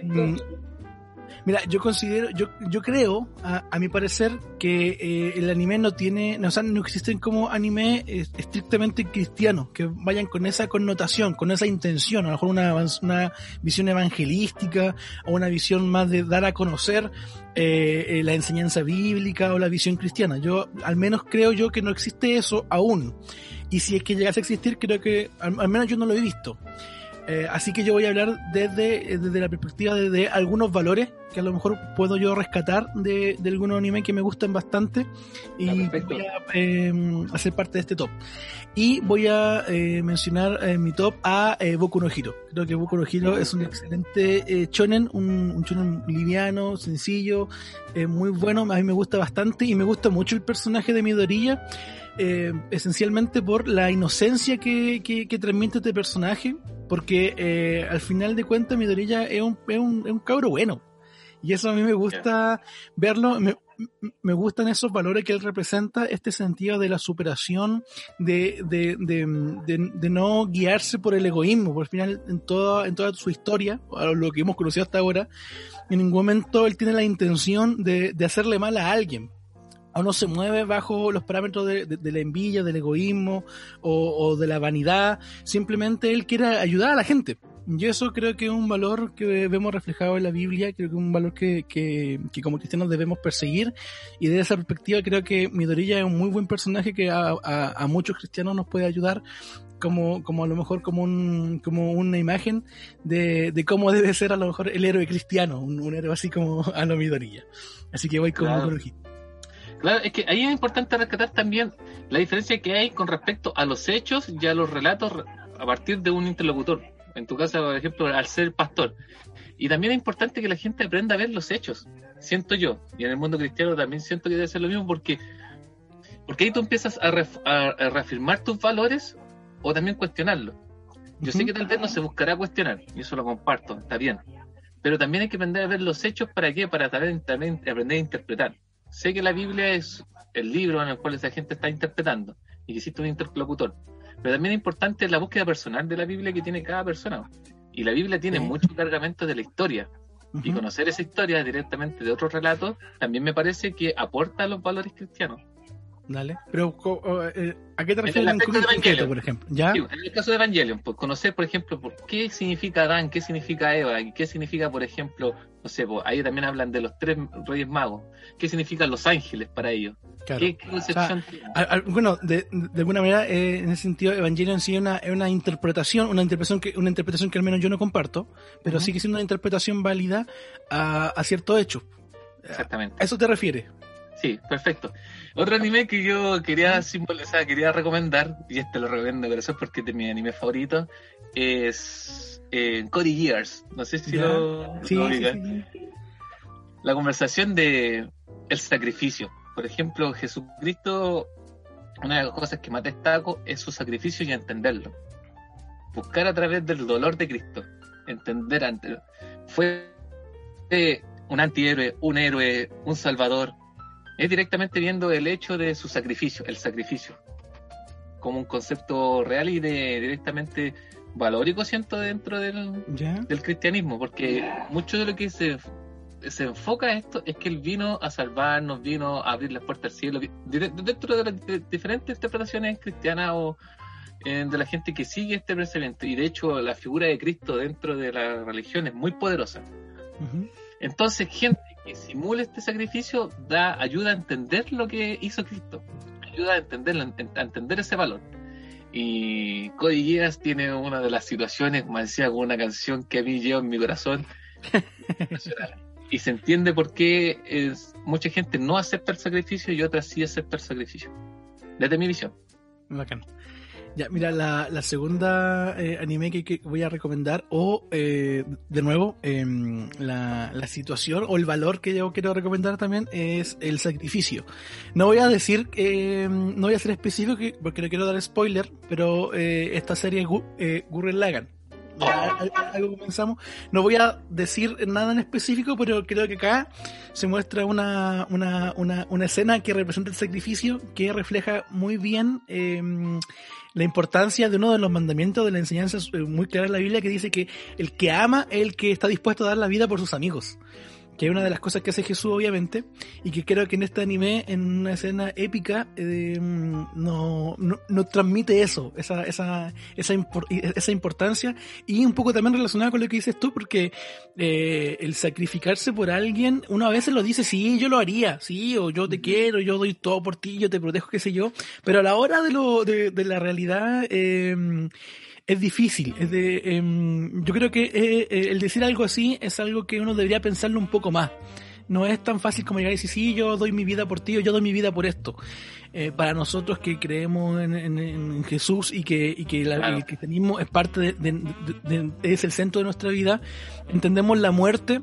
mira, yo considero, yo, yo creo, a, mi parecer, que eh, el anime no tiene, no, o sea, no existen como anime eh, estrictamente cristianos, que vayan con esa connotación, con esa intención, a lo mejor una, una visión evangelística o una visión más de dar a conocer eh, eh, la enseñanza bíblica o la visión cristiana. Yo, al menos creo yo que no existe eso aún. Y si es que llegase a existir, creo que al menos yo no lo he visto. Eh, así que yo voy a hablar desde, eh, desde la perspectiva de, de algunos valores que a lo mejor puedo yo rescatar de, de algunos animes que me gustan bastante y voy a eh, hacer parte de este top. Y voy a eh, mencionar en mi top a eh, Boku no Hero. Creo que Boku no Hero es un excelente eh, shonen, un, un shonen liviano, sencillo, muy bueno, a mí me gusta bastante y me gusta mucho el personaje de Midoriya. Eh, esencialmente por la inocencia que, que, transmite este personaje, porque eh, al final de cuentas Midoriya es un, es un, es un cabro bueno. Y eso a mí me gusta verlo. Me, me gustan esos valores que él representa, este sentido de la superación, de, de, de, no guiarse por el egoísmo, por al final en toda, en toda su historia, lo que hemos conocido hasta ahora, en ningún momento él tiene la intención de hacerle mal a alguien o no se mueve bajo los parámetros de, la envidia, del egoísmo o, de la vanidad, simplemente él quiere ayudar a la gente. Y eso creo que es un valor que vemos reflejado en la Biblia, creo que es un valor que, que, como cristianos debemos perseguir. Y desde esa perspectiva creo que Midorilla es un muy buen personaje que a, a, muchos cristianos nos puede ayudar como, como a lo mejor como un, como una imagen de, de cómo debe ser a lo mejor el héroe cristiano, un, héroe así como a lo Midorilla. Así que voy como claro. Claro, es que ahí es importante rescatar también la diferencia que hay con respecto a los hechos y a los relatos a partir de un interlocutor. En tu caso, por ejemplo, al ser pastor. Y también es importante que la gente aprenda a ver los hechos, siento yo. Y en el mundo cristiano también siento que debe ser lo mismo porque, porque ahí tú empiezas a, reafirmar tus valores o también cuestionarlos. Yo sé que tal vez no se buscará cuestionar, y eso lo comparto, está bien. Pero también hay que aprender a ver los hechos para qué, para también aprender a interpretar sé que la Biblia es el libro en el cual esa gente está interpretando y que existe un interlocutor, pero también es importante la búsqueda personal de la Biblia que tiene cada persona. Y la Biblia tiene muchos cargamentos de la historia. Y conocer esa historia directamente de otros relatos también me parece que aporta los valores cristianos. Dale. Pero, eh, ¿a qué te refieres en, el por ejemplo? ¿Ya? en el caso de Evangelion, pues conocer, por ejemplo, por qué significa Adán, qué significa Eva, y qué significa, por ejemplo, no sé, pues, ahí también hablan de los tres reyes magos. ¿Qué significan los ángeles para ellos? ¿Qué, concepción Bueno, de, de, alguna manera, eh, en ese sentido, Evangelion sí es una, es una interpretación, una interpretación que una interpretación que al menos yo no comparto, pero sí que es una interpretación válida a, a cierto hecho. Exactamente. ¿A eso te refieres? Sí, perfecto. Otro anime que yo quería simbolizar, quería recomendar, y este lo recomiendo pero eso es porque es mi anime favorito, es eh, Cody Gears. No sé si lo, sí, La conversación de el sacrificio. Por ejemplo, Jesucristo, una de las cosas que más destaco es su sacrificio y entenderlo. Buscar a través del dolor de Cristo. Entender ante. Fue un antihéroe, un héroe, un salvador, es directamente viendo el hecho de su sacrificio, el sacrificio, como un concepto real y de directamente valórico, siento, dentro del, del cristianismo, porque mucho de lo que se, se enfoca esto es que él vino a salvarnos, vino a abrir las puertas al cielo, dentro de las diferentes interpretaciones cristianas o eh, de la gente que sigue este pensamiento, y de hecho la figura de Cristo dentro de la religión es muy poderosa. Entonces, gente que simula este sacrificio da ayuda a entender lo que hizo Cristo, ayuda a entender, a entender ese valor. Y Cody Geass tiene una de las situaciones, como decía, con una canción que a mí lleva en mi corazón. (laughs) y se entiende por qué es, mucha gente no acepta el sacrificio y otras sí acepta el sacrificio. Desde mi visión. Bacán. Ya, mira, la, segunda eh, anime que, voy a recomendar, o eh, de nuevo, em, la, la, situación o el valor que yo quiero recomendar también es el sacrificio. No voy a decir, em, no voy a ser específico porque no quiero dar spoiler, pero eh, esta serie es Gurren Lagan. algo comenzamos. No voy a decir nada en específico, pero creo que acá se muestra una, una, una, una escena que representa el sacrificio, que refleja muy bien eh, la importancia de uno de los mandamientos de la enseñanza eh, muy clara en la Biblia que dice que el que ama es el que está dispuesto a dar la vida por sus amigos que es una de las cosas que hace Jesús obviamente, y que creo que en este anime, en una escena épica, eh, no, no, transmite eso, esa, esa, esa, esa importancia, y un poco también relacionado con lo que dices tú, porque eh, el sacrificarse por alguien, uno a veces lo dice, sí, yo lo haría, sí, o yo te quiero, yo doy todo por ti, yo te protejo, qué sé yo, pero a la hora de, lo, de, de la realidad, eh, es difícil. Es de, em, yo creo que eh, eh, el decir algo así es algo que uno debería pensarlo un poco más. No es tan fácil como llegar y decir, sí, yo doy mi vida por ti o yo doy mi vida por esto. Eh, para nosotros que creemos en, Jesús y que, y que el cristianismo es parte de, es el centro de nuestra vida, entendemos la muerte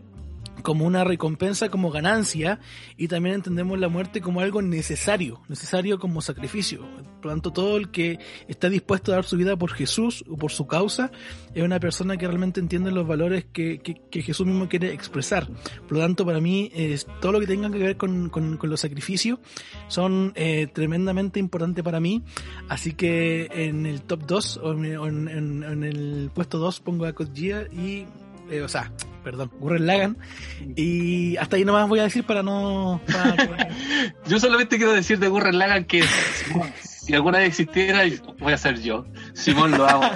como una recompensa, como ganancia, y también entendemos la muerte como algo necesario, necesario como sacrificio. Por lo tanto, todo el que está dispuesto a dar su vida por Jesús o por su causa es una persona que realmente entiende los valores que, que, Jesús mismo quiere expresar. Por lo tanto, para mí, es, todo lo que tenga que ver con, con, los sacrificios son eh, tremendamente importantes para mí. Así que en el top 2 o en, en, el puesto 2 pongo a Code y eh, o sea, perdón, Gurren Lagan. Y hasta ahí nomás voy a decir para no. (laughs) yo solamente quiero decir de Gurren Lagan que si alguna vez existiera, voy a ser yo. Simón lo amo.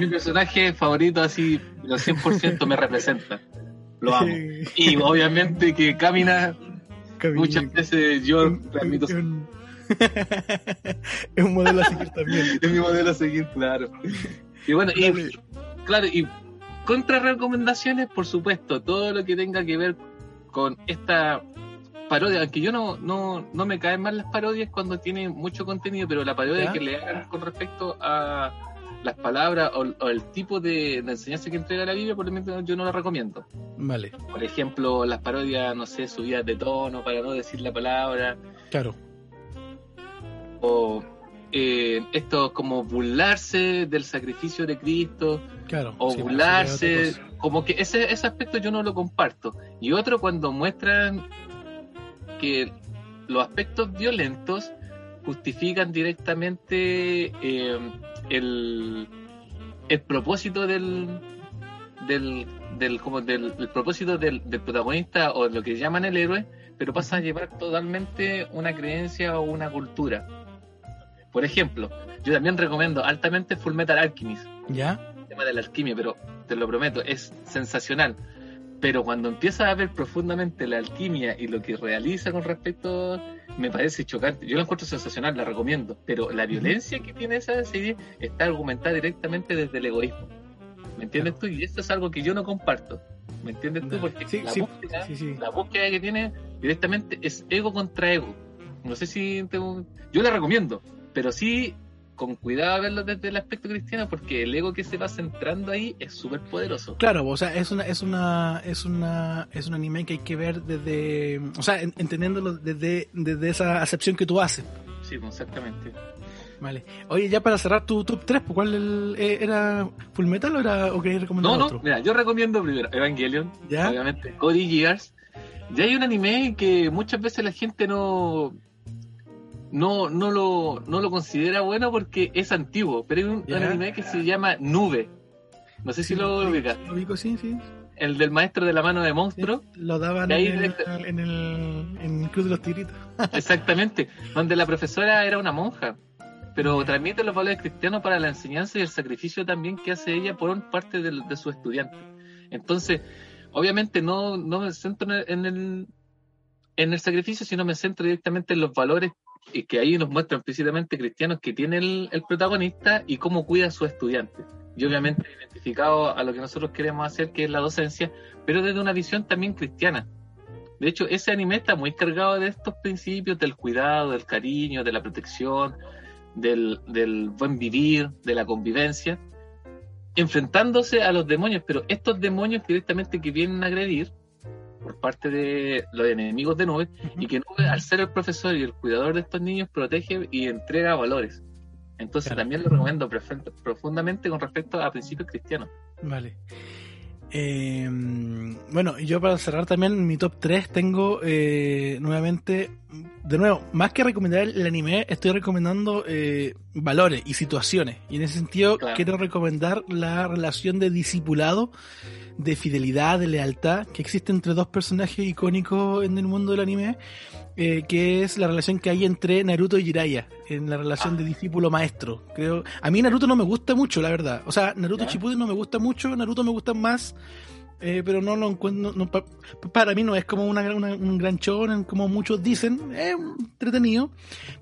mi, personaje favorito, así, lo 100% me representa. Lo amo. Y obviamente que camina. Muchas veces yo transmito. (laughs) es un modelo a seguir también. es mi modelo a seguir, claro. Y bueno, y, claro, y contra recomendaciones, por supuesto, todo lo que tenga que ver con esta parodia, aunque yo no, no, no me caen mal las parodias cuando tienen mucho contenido, pero la parodia que le hagan con respecto a las palabras o, el tipo de, enseñanza que entrega la Biblia, por lo menos yo no la recomiendo. Vale. Por ejemplo, las parodias, no sé, subidas de tono para no decir la palabra. Claro. O eh, esto como burlarse del sacrificio de Cristo claro, o burlarse como que ese, ese aspecto yo no lo comparto. Y otro cuando muestran que los aspectos violentos justifican directamente eh, el, el propósito del del, del como del, propósito del, del, protagonista o lo que llaman el héroe pero pasa a llevar totalmente una creencia o una cultura por ejemplo, yo también recomiendo altamente Full Metal Alchemist. ¿Ya? El tema de la alquimia, pero te lo prometo, es sensacional. Pero cuando empiezas a ver profundamente la alquimia y lo que realiza con respecto, me parece chocante. Yo la encuentro sensacional, la recomiendo. Pero la violencia que tiene esa serie está argumentada directamente desde el egoísmo. ¿Me entiendes tú? Y esto es algo que yo no comparto. ¿Me entiendes tú? Porque la, búsqueda, la, búsqueda, que tiene directamente es ego contra ego. No sé si yo la recomiendo, pero sí con cuidado verlo desde el aspecto cristiano porque el ego que se va centrando ahí es súper poderoso. Claro, o sea, es una es una es una es un anime que hay que ver desde, o sea, entendiéndolo desde desde esa acepción que tú haces. Sí, pues, exactamente. Vale. Oye, ya para cerrar tu top 3, pues, ¿cuál eh, era Full Metal o era o querías recomendar no, no, mira, yo recomiendo primero Evangelion, ¿Ya? obviamente, Cody Gears. Ya hay un anime que muchas veces la gente no no, no, lo, no lo considera bueno porque es antiguo, pero hay un, anime que se llama Nube. No sé si lo ubicas. Lo ubico, sí, sí. El del maestro de la mano de monstruo. lo daban en, el, en, el, en Club de los Tiritos. (laughs) Exactamente, donde la profesora era una monja, pero transmite los valores cristianos para la enseñanza y el sacrificio también que hace ella por parte de, de su estudiante. Entonces, obviamente no, no me centro en el, en el sacrificio, sino me centro directamente en los valores y que ahí nos muestran precisamente cristianos que tiene el, protagonista y cómo cuida a su estudiante. Y obviamente identificado a lo que nosotros queremos hacer, que es la docencia, pero desde una visión también cristiana. De hecho, ese anime está muy cargado de estos principios del cuidado, del cariño, de la protección, del, del buen vivir, de la convivencia, enfrentándose a los demonios, pero estos demonios directamente que vienen a agredir por parte de los enemigos de Nube y que Nube, al ser el profesor y el cuidador de estos niños, protege y entrega valores. Entonces también lo recomiendo profundamente con respecto a principios cristianos. Vale. Eh, bueno, yo para cerrar también mi top 3 tengo eh, nuevamente, de nuevo, más que recomendar el anime, estoy recomendando eh, valores y situaciones. Y en ese sentido quiero recomendar la relación de discipulado de fidelidad, de lealtad que existe entre dos personajes icónicos en el mundo del anime, eh, que es la relación que hay entre Naruto y Jiraiya, en la relación de discípulo-maestro. Creo, a mí Naruto no me gusta mucho, la verdad. O sea, Naruto Shippuden no me gusta mucho, Naruto me gusta más eh, pero no lo encuentro. para mí no es como una, un gran show, como muchos dicen, es entretenido.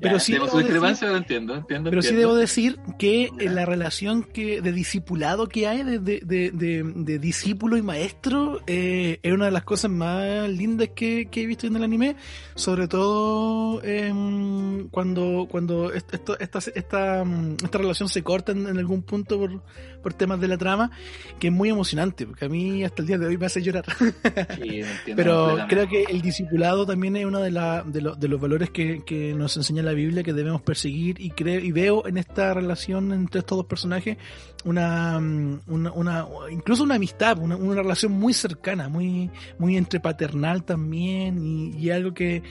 pero sí. Debo decir, entiendo, pero sí debo decir que la relación que de discipulado que hay de, de, de, discípulo y maestro eh, es una de las cosas más lindas que, he visto en el anime, sobre todo em, cuando, cuando esto, esta, esta, esta relación se corta en, algún punto por, por temas de la trama, que es muy emocionante, porque a mí hasta el día de hoy me hace llorar. (laughs) Pero creo que el discipulado también es uno de, la, de, de los valores que, que, nos enseña la Biblia que debemos perseguir y creo y veo en esta relación entre estos dos personajes una, una, una incluso una amistad, una, una, relación muy cercana, muy, muy entre paternal también y, y algo que,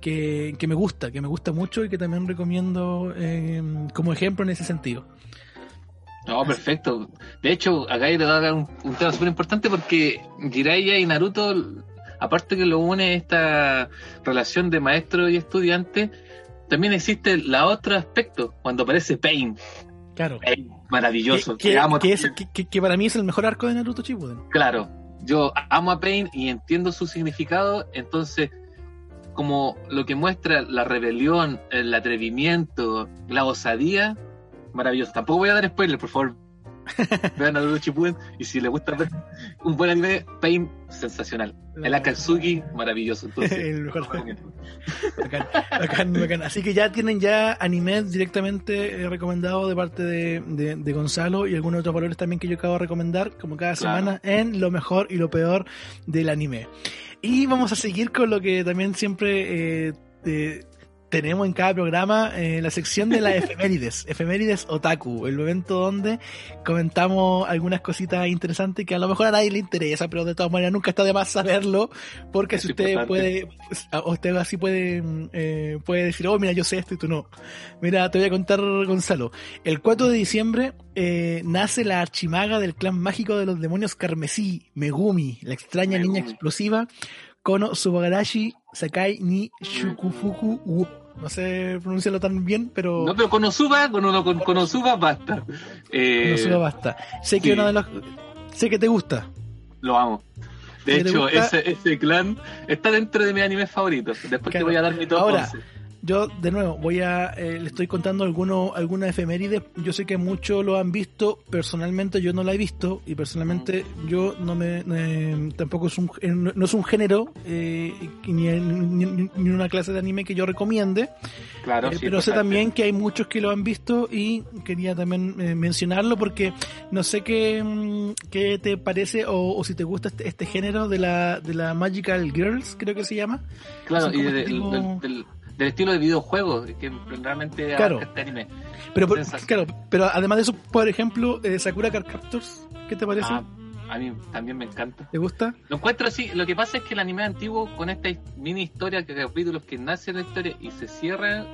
que, que, me gusta, que me gusta mucho y que también recomiendo eh, como ejemplo en ese sentido. No, perfecto. De hecho, acá le voy a dar un, un tema súper importante porque Jiraiya y Naruto, aparte que lo une esta relación de maestro y estudiante, también existe la otro aspecto, cuando aparece Pain. Claro. Pain, maravilloso. Que, que, es, que, para mí es el mejor arco de Naruto Shippuden. Claro. Yo amo a Pain y entiendo su significado, entonces como lo que muestra la rebelión, el atrevimiento, la osadía, maravilloso. Tampoco voy a dar spoiler, por favor. (laughs) Vean a Shippuden y si les gusta ver un buen anime, Pain, sensacional. El Akatsuki, maravilloso. Entonces, (laughs) el mejor bacán, bacán, bacán. Así que ya tienen ya anime directamente eh, recomendado de parte de, de, de, Gonzalo y algunos otros valores también que yo acabo de recomendar, como cada claro. semana, en lo mejor y lo peor del anime. Y vamos a seguir con lo que también siempre eh, eh, tenemos en cada programa eh, la sección de las (laughs) efemérides, efemérides otaku, el momento donde comentamos algunas cositas interesantes que a lo mejor a nadie le interesa, pero de todas maneras nunca está de más saberlo, porque es si usted importante. puede, pues, usted así puede, eh, puede decir, oh, mira, yo sé esto y tú no. Mira, te voy a contar, Gonzalo. El 4 de diciembre eh, nace la archimaga del clan mágico de los demonios carmesí, Megumi, la extraña Megumi. niña explosiva, Kono Subagarashi Sakai ni Shukufuku. No sé pronunciarlo tan bien, pero. No, pero Konosuba, con uno con Konosuba basta. Eh... Konosuba basta. Sé que sí. uno de los. Sé que te gusta. Lo amo. De hecho, ese, ese, clan está dentro de mis animes favoritos. Después claro. te voy a dar mi top Ahora, 11 yo de nuevo voy a eh, le estoy contando algunos algunas efemérides. Yo sé que muchos lo han visto. Personalmente yo no la he visto y personalmente yo no me eh, tampoco es un no es un género eh, ni, ni, ni, una clase de anime que yo recomiende. Claro sí, pero sé también que hay muchos que lo han visto y quería también mencionarlo porque no sé qué, mm, qué te parece o, o, si te gusta este, este, género de la de la Magical Girls creo que se llama. Claro y de, del, del del estilo de videojuego que realmente claro. este anime. Pero, por, claro, pero además de eso, por ejemplo, eh, Sakura Card Captors, ¿qué te parece? Ah, a mí también me encanta. ¿Te gusta? Lo encuentro así. Lo que pasa es que el anime antiguo, con esta mini historia, que capítulos que nace la historia y se cierra,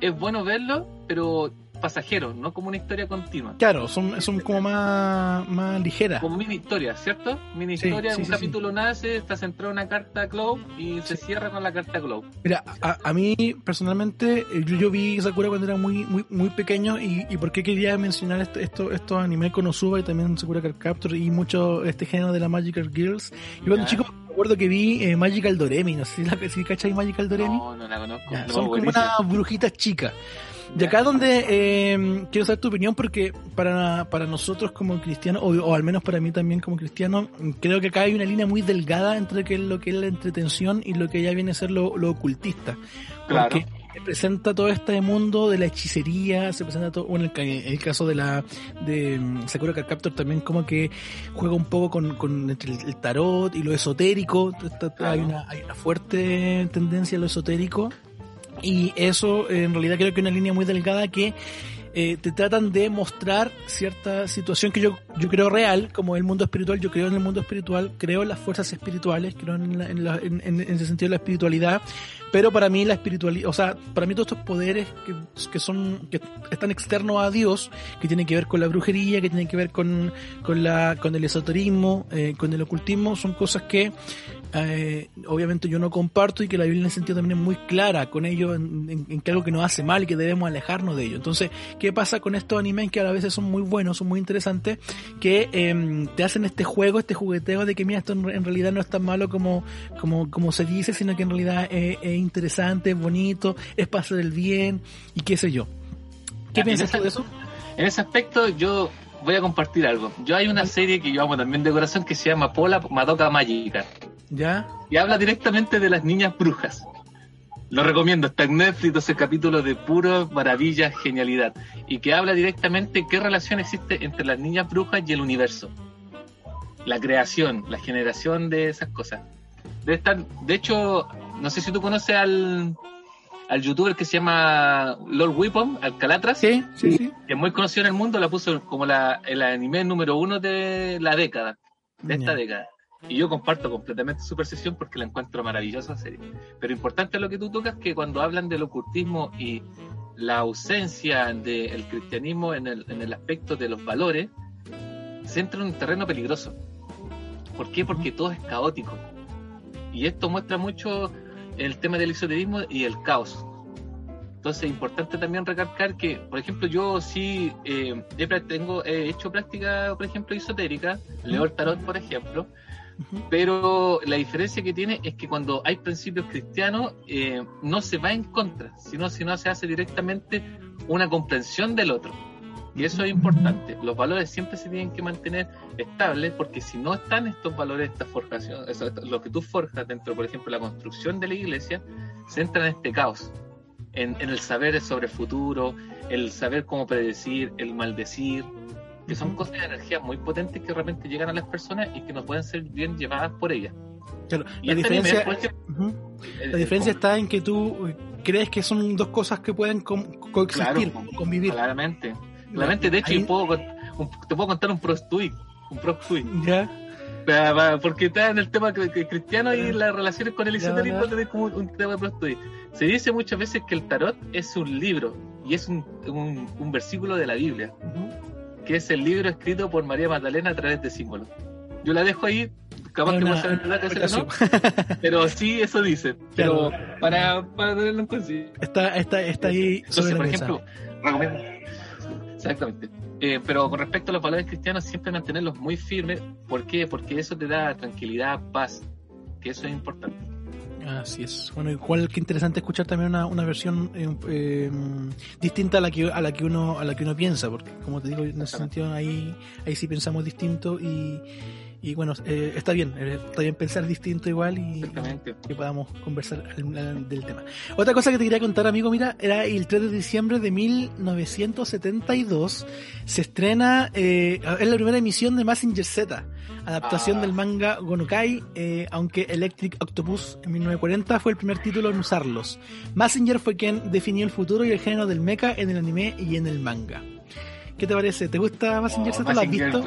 es bueno verlo, pero pasajero, no como una historia continua. Claro, son, son como más, más ligeras. Como mini historia, ¿cierto? Mini sí, historia, sí, un sí, capítulo nace, está centrado en una carta Cloud y se cierra con la carta Cloud. Mira, a, a, mí personalmente, yo, yo vi Sakura cuando era muy muy muy pequeño y, y por qué quería mencionar esto, esto, estos animes con Osuba y también Sakura Card Captor y mucho este género de la Magical Girls. Y cuando chico recuerdo que vi eh, Magical Doremi, no sé si, la, si cachai Magical Doremi. No, no la conozco. Ya, no, son buenísimo. como unas brujitas chicas. Y acá donde eh, quiero saber tu opinión porque para, para nosotros como cristianos, o, o, al menos para mí también como cristiano, creo que acá hay una línea muy delgada entre que lo que es la entretención y lo que ya viene a ser lo, lo ocultista. Claro. Porque presenta todo este mundo de la hechicería, se presenta todo, bueno, en el, el caso de la de mm, Sakura Captor también como que juega un poco con, con entre el, tarot y lo esotérico, Claro. hay, una, hay una fuerte tendencia a lo esotérico y eso en realidad creo que es una línea muy delgada que eh, te tratan de mostrar cierta situación que yo, yo creo real, como el mundo espiritual, yo creo en el mundo espiritual, creo en las fuerzas espirituales, creo en, la, en, la, en, en ese sentido de la espiritualidad, pero para mí la espiritualidad, o sea, para mí todos estos poderes que, que son, que están externos a Dios, que tienen que ver con la brujería, que tienen que ver con, con la, con el esoterismo, eh, con el ocultismo, son cosas que eh, obviamente yo no comparto y que la Biblia en ese sentido también es muy clara con ello en, en, en, que algo que nos hace mal y que debemos alejarnos de ello. Entonces, ¿qué pasa con estos animes que a veces son muy buenos, son muy interesantes, que eh, te hacen este juego, este jugueteo de que mira, esto en, en, realidad no es tan malo como, como, como se dice, sino que en realidad es, es interesante, es bonito, es para hacer el bien y qué sé yo. ¿Qué en piensas tú de eso? En ese aspecto yo voy a compartir algo. Yo hay una serie que yo amo también de corazón que se llama Pola Madoka Magica. ¿Ya? Y habla directamente de las niñas brujas. Lo recomiendo, está en Netflix, 12 capítulos de puro maravilla, genialidad. Y que habla directamente qué relación existe entre las niñas brujas y el universo. la creación, la generación de esas cosas. De, estar, de hecho, no sé si tú conoces al, al youtuber que se llama Lord Weapon, Sí, sí, sí. que es muy conocido en el mundo, la puso como la, el anime número uno de la década, de esta década. Y yo comparto completamente su percepción porque la encuentro maravillosa serie. Pero importante lo que tú tocas, que cuando hablan del ocultismo y la ausencia del cristianismo en el, en el aspecto de los valores, se entra en un terreno peligroso. ¿Por qué? Porque todo es caótico. Y esto muestra mucho el tema del esoterismo y el caos. Entonces es importante también recalcar que, por ejemplo, yo sí eh, he, prac- tengo, he hecho práctica, por ejemplo, esotérica, leo el tarot, por ejemplo, pero la diferencia que tiene es que cuando hay principios cristianos eh, no se va en contra, sino, sino se hace directamente una comprensión del otro. Y eso es importante. Los valores siempre se tienen que mantener estables porque si no están estos valores, esta forjación, eso, esto- lo que tú forjas dentro, por ejemplo, la construcción de la iglesia, se entra en este caos. En, en el saber sobre el futuro, el saber cómo predecir, el maldecir, que son cosas de energía muy potentes que realmente llegan a las personas y que no pueden ser bien llevadas por ellas. Claro, la este diferencia, el- la diferencia está en que tú crees que son dos cosas que pueden co- coexistir, Claro, convivir. Claramente. Claramente, de hecho, yo puedo un- te puedo contar un prostui, un prostui, Ya, Pa- pa- porque está en el tema cristiano y las relaciones con el Ya, esoterismo ya. tenés como un, un tema de prostui. Se dice muchas veces que el tarot es un libro y es un, un- un versículo de la Biblia, Ujú. que es el libro escrito por María Magdalena a través de símbolos. Yo la dejo ahí, capaz Es que una- no saben verdad que una no, pero sí eso dice. Pero para, para tenerlo en consideración. está, está, está ahí sobre Entonces, la por ejemplo, recomiendo. Exactamente. Eh, pero con respecto a los valores cristianos, siempre mantenerlos muy firmes. ¿Por qué? Porque eso te da tranquilidad, paz. Que eso es importante. Así es. Bueno, igual que interesante escuchar también una, una versión eh, eh, distinta a la que a la que uno a la que uno piensa, porque como te digo, en ese sentido ahí ahí sí pensamos distinto y, y bueno, eh, está bien, eh, está bien pensar distinto igual y, que podamos conversar del tema. Otra cosa que te quería contar, amigo, mira, era el 3 de diciembre de 1972 se estrena, eh, es la primera emisión de Mazinger Z, adaptación Ah. del manga Gonokai, eh, aunque Electric Octopus en 1940 fue el primer título en usarlos. Mazinger fue quien definió el futuro y el género del mecha en el anime y en el manga. ¿Qué te parece? ¿Te gusta Mazinger Oh, Z? ¿Lo has visto?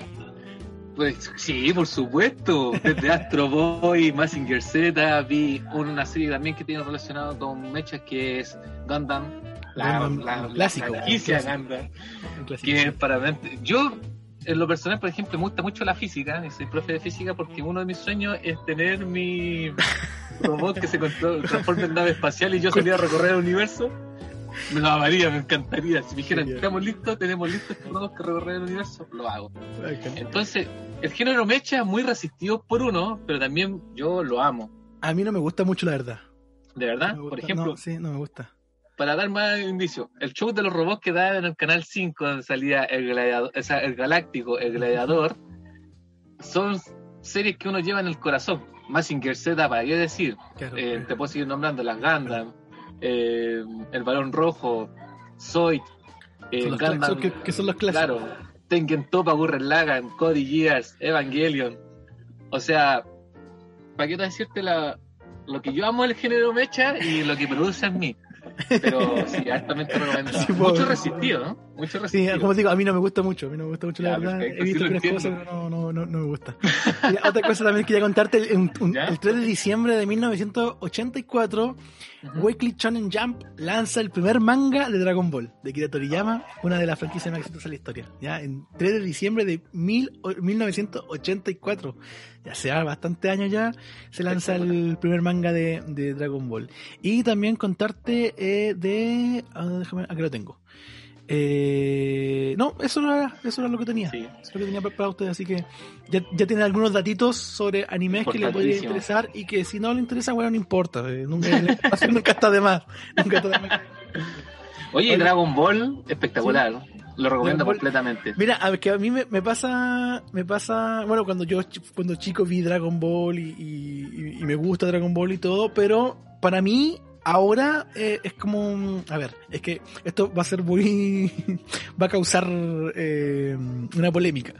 Pues sí, por supuesto. Desde Astro Boy, Mazinger Z, vi una serie también que tiene relacionado con mechas que es Gundam. La, Gundam, la, la clásico, franquicia. Gundam. Que para yo en lo personal por ejemplo me gusta mucho la física soy profe de física porque uno de mis sueños es tener mi (laughs) robot que se transforme en nave espacial y yo salir a recorrer el universo me lo amaría, me encantaría si me dijeran estamos listos, tenemos listos robot que recorrer el universo, lo hago entonces el género mecha es muy resistido por uno pero también yo lo amo A mí no me gusta mucho, la verdad. de verdad, por ejemplo no, sí, no me gusta. para dar más indicios, el show de los robots que daba en el canal 5, donde salía el, gladiador, o sea, el Galáctico, el Gladiador, (laughs) son series que uno lleva en el corazón. Mazinger Z, para qué decir, Claro. Eh, te puedo seguir nombrando las Gundam, eh, el Balón Rojo, Zoid, eh, Son Gundam, que, que son los clásicos. claro, Tengen Topa, Gurren Lagann, Cody Geass, Evangelion. O sea, para qué decirte la, lo que yo amo el género mecha y lo que produce en mí. Pero sí, altamente (laughs) recomendado. Sí, Mucho resistido, ¿no? Mucho Sí, como digo, a mí no me gusta mucho, a mí no me gusta mucho la Ya, verdad. perfecto, He visto sí varias cosas, pero no, no, no, no me gusta. Mira, otra cosa también quería contarte, el, un- un- el 3 de diciembre de 1984, Ujú. Weekly Shonen Jump lanza el primer manga de Dragon Ball, de Kira Toriyama, una de las franquicias más exitosas de la historia. Ya, en 3 de diciembre de mil, o- 1984, ya sea bastante años ya, se lanza el primer manga de, de Dragon Ball. Y también contarte eh, de... ah, déjame, aquí lo tengo. Eh, no, eso era, eso era lo que tenía. Sí. Eso es lo que tenía para ustedes, así que ya, ya tienen algunos datitos sobre animes que le podría interesar y que si no le interesa, bueno, no importa. eh, (laughs) nunca, nunca está de más. Nunca está de más. Oye, Oye. Dragon Ball, espectacular. Lo recomiendo Ball. completamente. Mira, a ver, que a mí me, me pasa, me pasa, bueno, cuando yo cuando chico vi Dragon Ball y, y- y me gusta Dragon Ball y todo, pero para mí ahora eh, es como, a ver, es que esto va a ser muy, (laughs) va a causar eh, una polémica.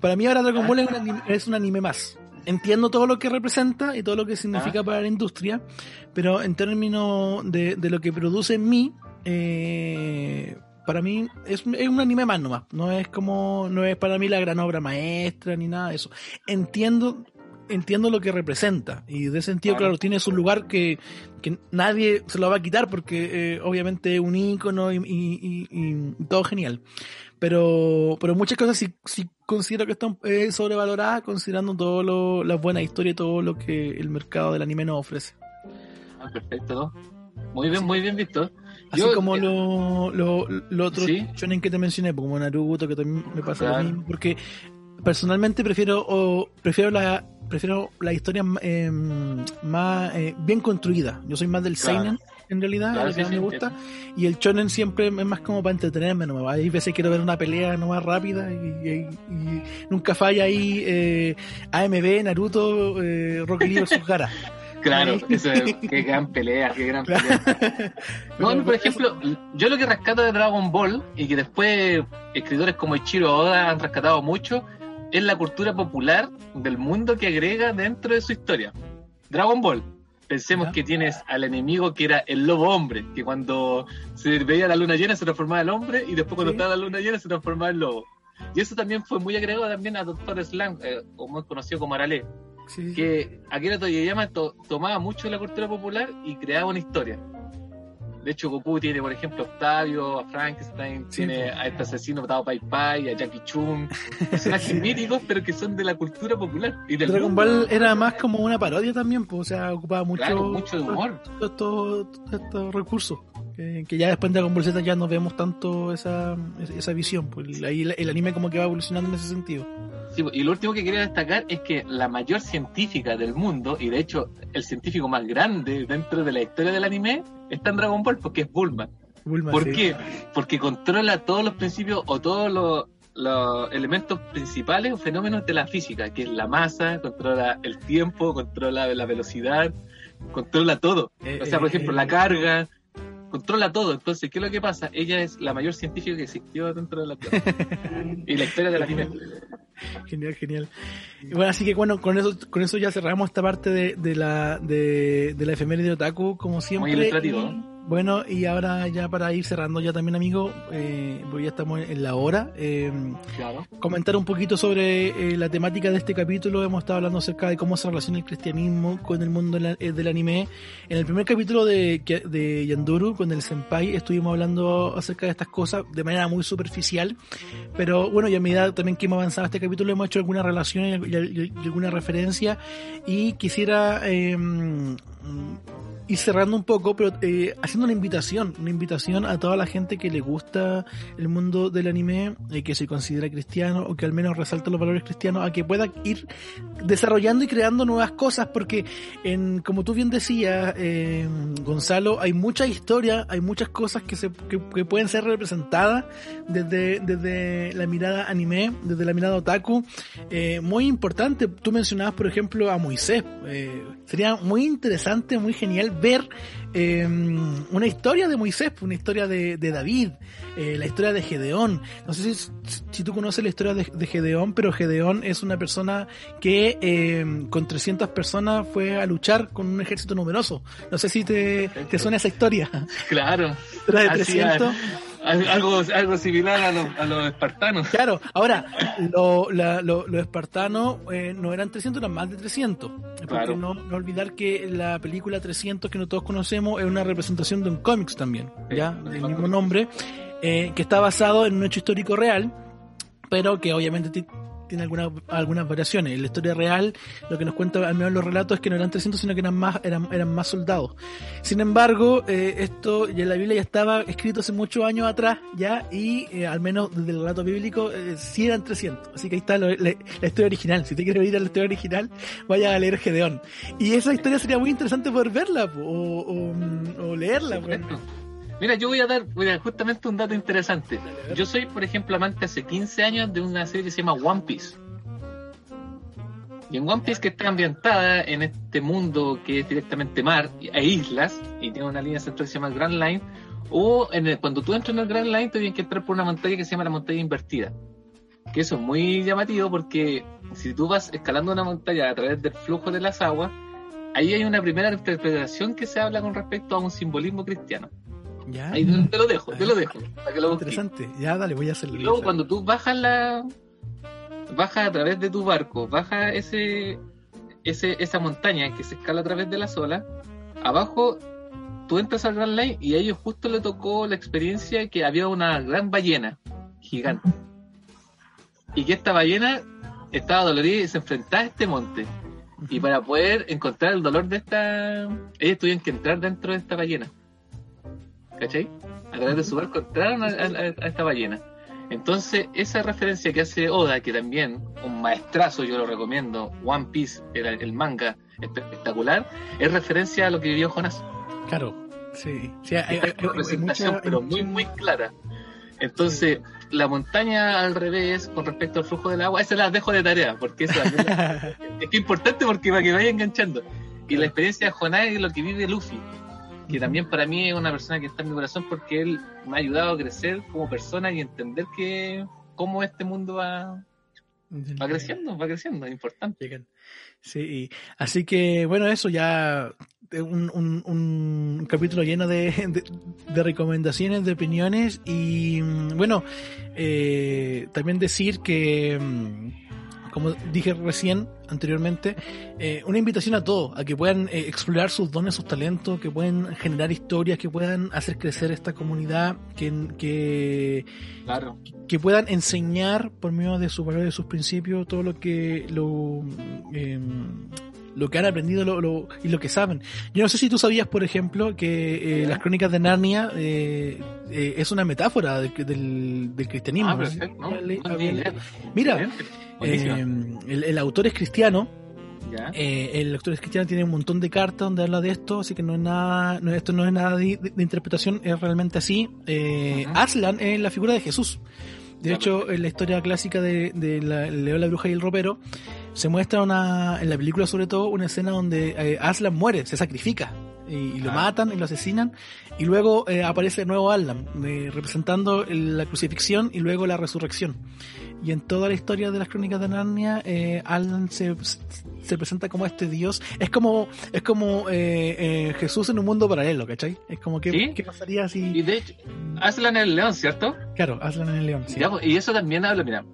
Para mí ahora Dragon Ball es un, anime, es un anime más. Entiendo todo lo que representa y todo lo que significa para la industria, pero en términos de, de lo que produce en mí, eh, para mí es, es, un anime más nomás. No es como, no es para mí la gran obra maestra ni nada de eso. Entiendo entiendo lo que representa y de ese sentido, claro, claro tiene su lugar que, que, nadie se lo va a quitar porque eh, obviamente es un ícono y, y, y, y, todo genial. Pero, pero muchas cosas sí, sí considero que están eh, sobrevaloradas considerando todo lo, la buena historia y todo lo que el mercado del anime nos ofrece. Ah, perfecto. Muy bien, sí. muy bien visto. Así Yo, como eh, lo, lo, lo otro ¿sí? shonen que te mencioné, como Naruto, que también me pasa claro. lo mismo, porque personalmente prefiero o, prefiero la prefiero la historia eh, más eh, bien construida. Yo soy más del claro. seinen en realidad, claro, que sí, me gusta. Sí. Y el shonen siempre es más como para entretenerme, ¿no? Hay veces quiero ver una pelea no más rápida y, y, y nunca falla ahí eh, AMB, Naruto, eh, Rocky Lee vs. (laughs) Gara. Claro, eso es, qué gran pelea, qué gran pelea. (laughs) No, por ejemplo, yo lo que rescato de Dragon Ball, y que después escritores como Ichiro Oda han rescatado mucho, es la cultura popular del mundo que agrega dentro de su historia. Dragon Ball. Pensemos ¿Ya? que tienes al enemigo que era el lobo hombre, que cuando se veía la luna llena se transformaba en hombre y después cuando ¿Sí? estaba la luna llena se transformaba en lobo. Y eso también fue muy agregado también a Doctor Slam, eh, o muy conocido como Arale. Sí. Que Akira Toriyama to tomaba mucho de la cultura popular y creaba una historia. De hecho, Goku tiene, por ejemplo, a Octavio, a Frankenstein, sí, tiene a este asesino Tao Pai Pai, a Jackie Chun, personajes (laughs) míticos, pero que son de la cultura popular. Y del Dragon. Ball era más como una parodia también, pues, o sea, ocupaba mucho, claro, mucho de humor. Estos, estos recursos. Que, que, ya después de Dragon Ball Z ya no vemos tanto esa, esa visión. Pues ahí el, el anime como que va evolucionando en ese sentido. Sí, y lo último que quería destacar es que la mayor científica del mundo, y de hecho el científico más grande dentro de la historia del anime, está en Dragon Ball porque es Bulma. Bulma ¿Por sí. qué? Porque controla todos los principios o todos los, los elementos principales o fenómenos de la física, que es la masa, controla el tiempo, controla la velocidad, controla todo. Eh, o sea, por ejemplo, eh, la carga, controla todo. Entonces, ¿qué es lo que pasa? Ella es la mayor científica que existió dentro de la Tierra. (laughs) y la historia de la anime. Genial, genial. Bueno, así que bueno, con eso, con eso ya cerramos esta parte de, de la de, de la efeméride de Otaku, como siempre. Muy ilustrativo. Y, bueno, y ahora ya para ir cerrando ya también, amigo, eh, porque ya estamos en la hora. Eh, claro. Comentar un poquito sobre eh, la temática de este capítulo. Hemos estado hablando acerca de cómo se relaciona el cristianismo con el mundo del anime. En el primer capítulo de, de Yanduru, con el Senpai, estuvimos hablando acerca de estas cosas de manera muy superficial. Pero bueno, y a medida también que hemos avanzado este capítulo, hemos hecho alguna relación y, y, y alguna referencia. Y quisiera ir cerrando un poco, pero eh, haciendo una invitación, una invitación a toda la gente que le gusta el mundo del anime, eh, que se considera cristiano o que al menos resalta los valores cristianos, a que pueda ir desarrollando y creando nuevas cosas, porque en, como tú bien decías, eh, Gonzalo, hay mucha historia, hay muchas cosas que, se, que, que, pueden ser representadas desde, desde la mirada anime, desde la mirada otaku, eh, muy importante. Tú mencionabas, por ejemplo, a Moisés. Eh, sería muy interesante, muy genial ver eh, una historia de Moisés, una historia de, de David, eh, la historia de Gedeón. No sé si, si tú conoces la historia de, de, Gedeón, pero Gedeón es una persona que eh, con 300 personas fue a luchar con un ejército numeroso. No sé si te, te suena esa historia. Claro. Era de 300. Algo, algo similar a los, a los espartanos. Claro, ahora, los lo, lo espartanos eh, no eran 300, eran más de 300. Porque claro. no, no, olvidar que la película 300 que nosotros conocemos es una representación de un cómics también, ¿ya? Del mismo nombre, eh, que está basado en un hecho histórico real, pero que obviamente tiene algunas algunas variaciones. En la historia real, lo que nos cuenta al menos los relatos es que no eran 300, sino que eran más eran, eran más soldados. Sin embargo, eh, esto ya en la Biblia ya estaba escrito hace muchos años atrás, ya, y eh, al menos desde el relato bíblico, eh, sí eran 300. Así que ahí está lo, la, la, historia original. Si te quieres venir a la historia original, vaya a leer Gedeón. Y esa historia sería muy interesante poder verla o, o, o leerla. Pues. Mira, yo voy a dar justamente un dato interesante. Yo soy, por ejemplo, amante hace 15 años de una serie que se llama One Piece. Y en One Piece que está ambientada en este mundo que es directamente mar e islas y tiene una línea central que se llama Grand Line, o en el- cuando tú entras en el Grand Line te tienes que entrar por una montaña que se llama la montaña invertida. Que eso es muy llamativo porque si tú vas escalando una montaña a través del flujo de las aguas, ahí hay una primera interpretación que se habla con respecto a un simbolismo cristiano. Ya. Ahí te lo dejo, te lo dejo, para que lo busques. Interesante. Ya, dale, voy a hacerlo. Y luego cuando tú bajas la bajas a través de tu barco, bajas ese, ese esa montaña que se escala a través de las olas, abajo tú entras al Grand Line y a ellos justo le tocó la experiencia que había una gran ballena gigante. Y que esta ballena estaba dolorida y se enfrentaba a este monte. Y para poder encontrar el dolor de esta, ellos tuvieron que entrar dentro de esta ballena. ¿Cachai? A través de su barco entraron a, a- a esta ballena. Entonces, esa referencia que hace Oda, que también, un maestrazo, yo lo recomiendo, One Piece, el, el manga espectacular, es referencia a lo que vivió Jonas. Claro. Sí. sí hay, hay- hay- presentación, mucha- pero muy, muy clara. Entonces, la montaña al revés, con respecto al flujo del agua, esa la dejo de tarea, porque esa es (laughs) que es importante porque para que vaya enganchando. Y la experiencia de Jonás es lo que vive Luffy, que también para mí es una persona que está en mi corazón porque él me ha ayudado a crecer como persona y entender que cómo este mundo va, va creciendo, va creciendo, es importante. Sí, así que bueno, eso ya eh, un, un, un capítulo lleno de, de, de recomendaciones, de opiniones y mm, bueno, eh, también decir que, mm, como dije recién, anteriormente, eh, una invitación a todos, a que puedan eh, explorar sus dones, sus talentos, que puedan generar historias, que puedan hacer crecer esta comunidad, que, que Claro. que puedan enseñar por medio de sus valores, de sus principios, todo lo que lo, eh, lo que han aprendido lo, lo- y lo que saben. Yo no sé si tú sabías, por ejemplo, que eh, las crónicas de Narnia eh, eh, es una metáfora del, del, del cristianismo. Ah, perfecto. ¿no? le- No. Mira, eh, el, el autor es cristiano. Ya. Eh, el autor es cristiano tiene un montón de cartas donde habla de esto, así que no es nada, no, esto no es nada de, de- de interpretación, es realmente así. Eh. Aslan es la figura de Jesús. De hecho, en la historia clásica de, de la, la Bruja y el Ropero, se muestra una, en la película sobre todo, una escena donde eh, Aslan muere, se sacrifica, y, y lo Ah. matan y lo asesinan, y luego eh, aparece de nuevo Aslan, eh, representando el- la crucifixión y luego la resurrección. Y en toda la historia de las crónicas de Narnia, Alan se, se presenta como este dios. Es como es como Jesús en un mundo paralelo, ¿cachai? Es como que ¿Sí? ¿qué pasaría Y si... de hecho, Aslan es el león, ¿cierto? Claro, Aslan en el león. sí. Pues, y eso también habla, mira.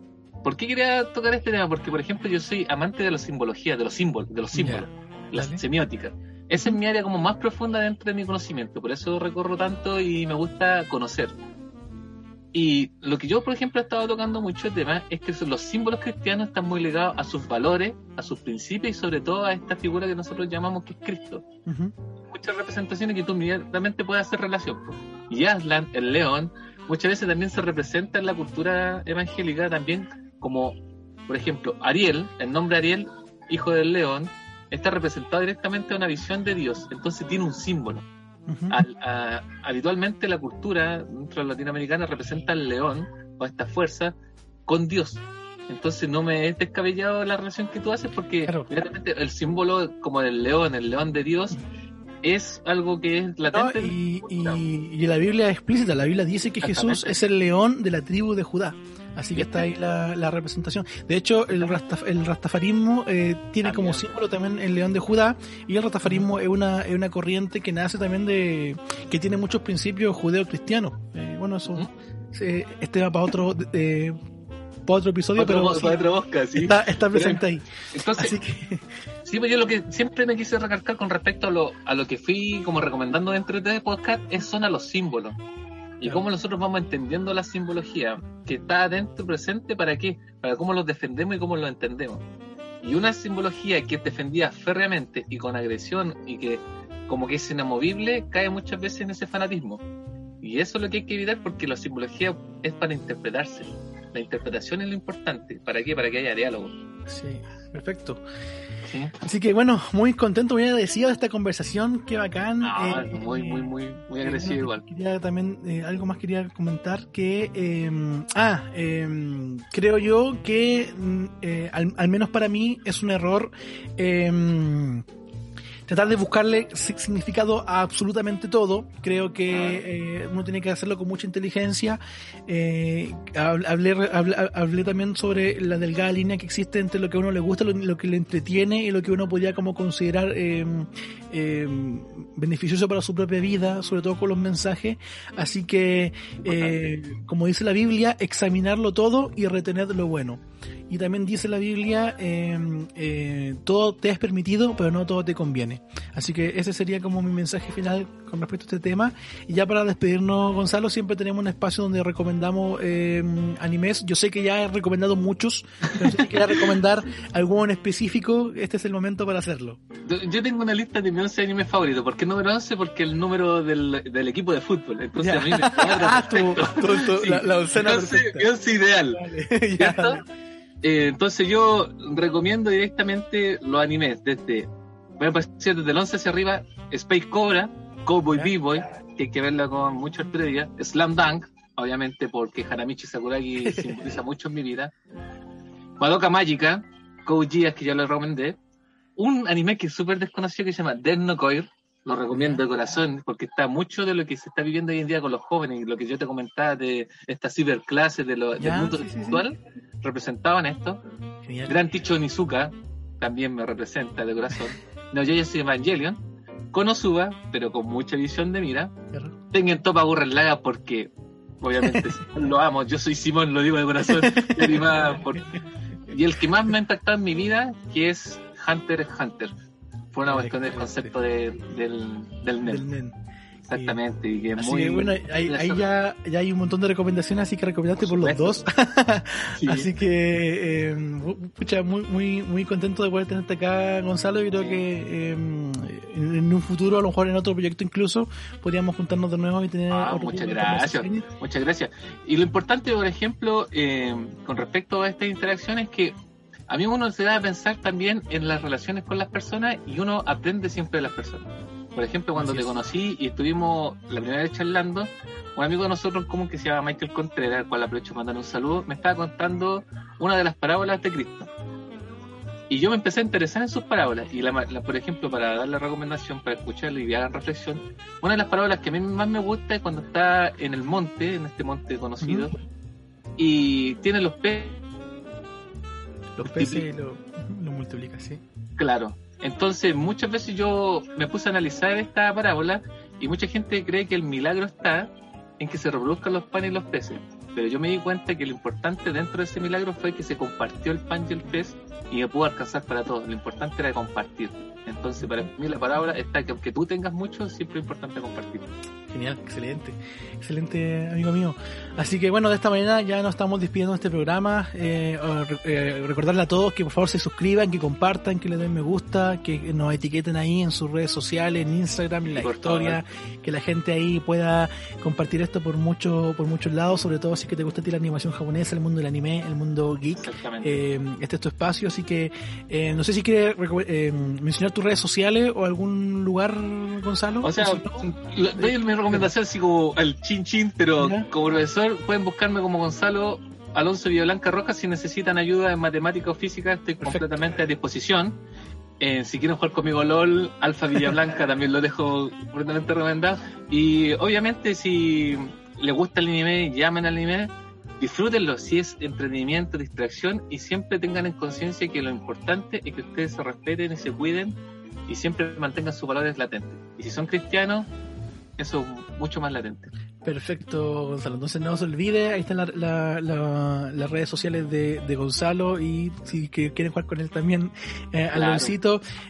¿Por qué quería tocar este tema? Porque, por ejemplo, yo soy amante de la simbología, de los símbolos, de los símbolos, la dale. semiótica. Esa es mi área como más profunda dentro de mi conocimiento, por eso recorro tanto y me gusta conocer. Y lo que yo, por ejemplo, he estado tocando mucho el tema es que los símbolos cristianos están muy ligados a sus valores, a sus principios y sobre todo a esta figura que nosotros llamamos que es Cristo. Muchas representaciones que tú inmediatamente puedes hacer relación. Y Aslan, el león, muchas veces también se representa en la cultura evangélica también como, por ejemplo, Ariel, el nombre Ariel, hijo del león, está representado directamente a una visión de Dios, entonces tiene un símbolo. Ujú. Al- a- habitualmente la cultura dentro de latinoamericana representa al león o a esta fuerza con Dios. Entonces no me es descabellado la relación que tú haces porque Claro. el símbolo como del león, el león de Dios, es algo que es No, latente. en y, y- y la Biblia es explícita, la Biblia dice que Jesús es el león de la tribu de Judá. Así que está ahí la, la representación. De hecho, el, rastaf- el rastafarismo eh, tiene como símbolo también el león de Judá y el rastafarismo es una, es una corriente que nace también de... que tiene muchos principios judeo-cristianos. Eh, bueno, eso... Eh, este va para otro, eh, para otro episodio, Otro, pero sí, sí. está, está presente ahí. Entonces, Así que... (laughs) Sí, pues yo lo que siempre me quise recalcar con respecto a lo, a lo que fui como recomendando dentro de este podcast es son a los símbolos. Y cómo nosotros vamos entendiendo la simbología, que está adentro presente, ¿para qué? Para cómo los defendemos y cómo los entendemos. Y una simbología que es defendida férreamente y con agresión y que como que es inamovible, cae muchas veces en ese fanatismo. Y eso es lo que hay que evitar porque la simbología es para interpretarse. La interpretación es lo importante. ¿Para qué? Para que haya diálogo. Sí. Perfecto. Así que bueno, muy contento, muy agradecido de esta conversación, qué bacán. Ah, eh, muy, muy, muy, muy eh, agradecido igual. Quería también, eh, algo más quería comentar que, em, ah, em, creo yo que mm, al, al, menos para mí es un error em, tratar de buscarle significado a absolutamente todo. Creo que eh, uno tiene que hacerlo con mucha inteligencia. Eh, hablé, hablé, también sobre la delgada línea que existe entre lo que a uno le gusta, lo, que le entretiene y lo que uno podría como considerar eh, beneficioso para su propia vida, sobre todo con los mensajes. Así que, como dice la Biblia, examinarlo todo y retener lo bueno. Y también dice la Biblia, em, eh, todo te es permitido, pero no todo te conviene. Así que ese sería como mi mensaje final con respecto a este tema. Y ya para despedirnos, Gonzalo, siempre tenemos un espacio donde recomendamos em, animes. Yo sé que ya he recomendado muchos, pero si quieres recomendar alguno en específico, este es el momento para hacerlo. Yo tengo una lista de mis 11 animes favoritos. ¿Por qué el número 11? Porque el número del, del equipo de fútbol. Entonces a mí me (laughs) ah, la, la Entonces, es ideal. (laughs) Eh, entonces yo recomiendo directamente los animes desde, voy a desde el 11 hacia arriba, Space Cobra, Cowboy B-Boy, que hay que verlo con mucho estrella, Slam Dunk, obviamente porque Haramichi Sakuragi (laughs) simboliza mucho en mi vida, Madoka Magica, Code que ya lo recomendé, un anime que es súper desconocido que se llama Dead No Coil, lo recomiendo de corazón, porque está mucho de lo que se está viviendo hoy en día con los jóvenes y lo que yo te comentaba de estas ciberclases de lo, del mundo virtual representaban esto. Gran Ticho Nizuka también me representa de corazón. No, yo ya soy Evangelion. Konosuba, pero con mucha visión de mira. Tengan Topa Gurren Laga porque, obviamente, (laughs) lo amo. Yo soy Simón, lo digo de corazón. y el que más me ha impactado en mi vida, que es Hunter x Hunter. Fue una cuestión del concepto de, del, del Del Exactamente, y que muy... bueno, ahí, ya, ya, hay un montón de recomendaciones, así que recomendaste por, los dos. (laughs) Así que, eh, muy, muy, muy contento de poder tenerte acá, Gonzalo, y creo que eh, en un futuro, a lo mejor en otro proyecto incluso, podríamos juntarnos de nuevo y tener... Ah, muchas gracias, muchas gracias. Y lo importante, por ejemplo, eh, con respecto a esta interacción es que a mí uno se da a pensar también en las relaciones con las personas y uno aprende siempre de las personas. Por ejemplo, cuando te conocí y estuvimos la primera vez charlando, un amigo de nosotros común que se llama Michael Contreras, al cual aprovecho mandar un saludo, me estaba contando una de las parábolas de Cristo. Y yo me empecé a interesar en sus parábolas. Y, la, por ejemplo, para dar la recomendación, para escucharla y hagan reflexión, una de las parábolas que a mí más me gusta es cuando está en el monte, en este monte conocido, y tiene los peces. Los peces lo, lo multiplica, sí. Claro. Entonces, muchas veces yo me puse a analizar esta parábola y mucha gente cree que el milagro está en que se reproduzcan los panes y los peces. Pero yo me di cuenta que lo importante dentro de ese milagro fue que se compartió el pan y el pez y me pudo alcanzar para todos. Lo importante era compartir. Entonces, para mí la parábola está que aunque tú tengas mucho, siempre es importante compartir. Genial, excelente, excelente amigo mío. Así que bueno, de esta manera ya nos estamos despidiendo de este programa. Eh, eh, recordarle a todos que por favor se suscriban, que compartan, que le den me gusta, que nos etiqueten ahí en sus redes sociales, en Instagram, en la historia, que la gente ahí pueda compartir esto por mucho, por muchos lados, sobre todo si que te gusta la animación japonesa, el mundo del anime, el mundo geek. Eh, este es tu espacio, así que no sé si quieres mencionar tus redes sociales o algún lugar, Gonzalo. O sea, recomendación así como el chin chin, pero como profesor pueden buscarme como Gonzalo Alonso Villablanca Rojas si necesitan ayuda en matemática o física, estoy completamente a disposición. Eh, si quieren jugar conmigo LOL, Alfa Villablanca (laughs) también lo dejo completamente recomendado. Y obviamente si les gusta el anime, llamen al anime, disfrútenlo, si es entretenimiento, distracción y siempre tengan en conciencia que lo importante es que ustedes se respeten y se cuiden y siempre mantengan sus valores latentes. Y si son cristianos, eso mucho más latente. Perfecto, Gonzalo. Entonces no se olvide, ahí están las redes sociales de, Gonzalo y si quieren jugar con él también, eh,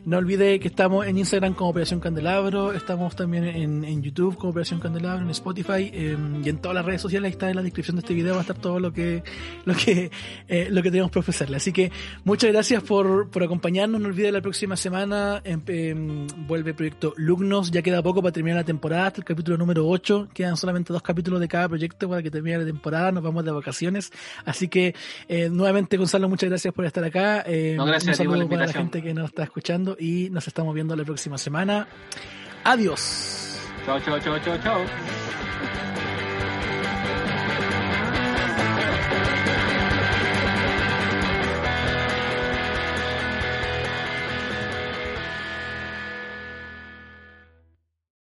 No olvide que estamos en Instagram como Operación Candelabro, estamos también en, YouTube como Operación Candelabro, en Spotify em, y en todas las redes sociales. Ahí está en la descripción de este video, va a estar todo lo que lo que eh, lo que tenemos que ofrecerle. Así que muchas gracias por, por acompañarnos. No olvide la próxima semana em, em, vuelve el proyecto Lugnos. Ya queda poco para terminar la temporada, hasta el capítulo número 8. Quedan solamente solamente dos capítulos de cada proyecto para que termine la temporada, nos vamos de vacaciones. Así que eh, nuevamente Gonzalo, muchas gracias por estar acá. Eh, no, gracias un saludo para la gente que nos está escuchando y nos estamos viendo la próxima semana. Adiós. Chao, chao, chao, chao, chao.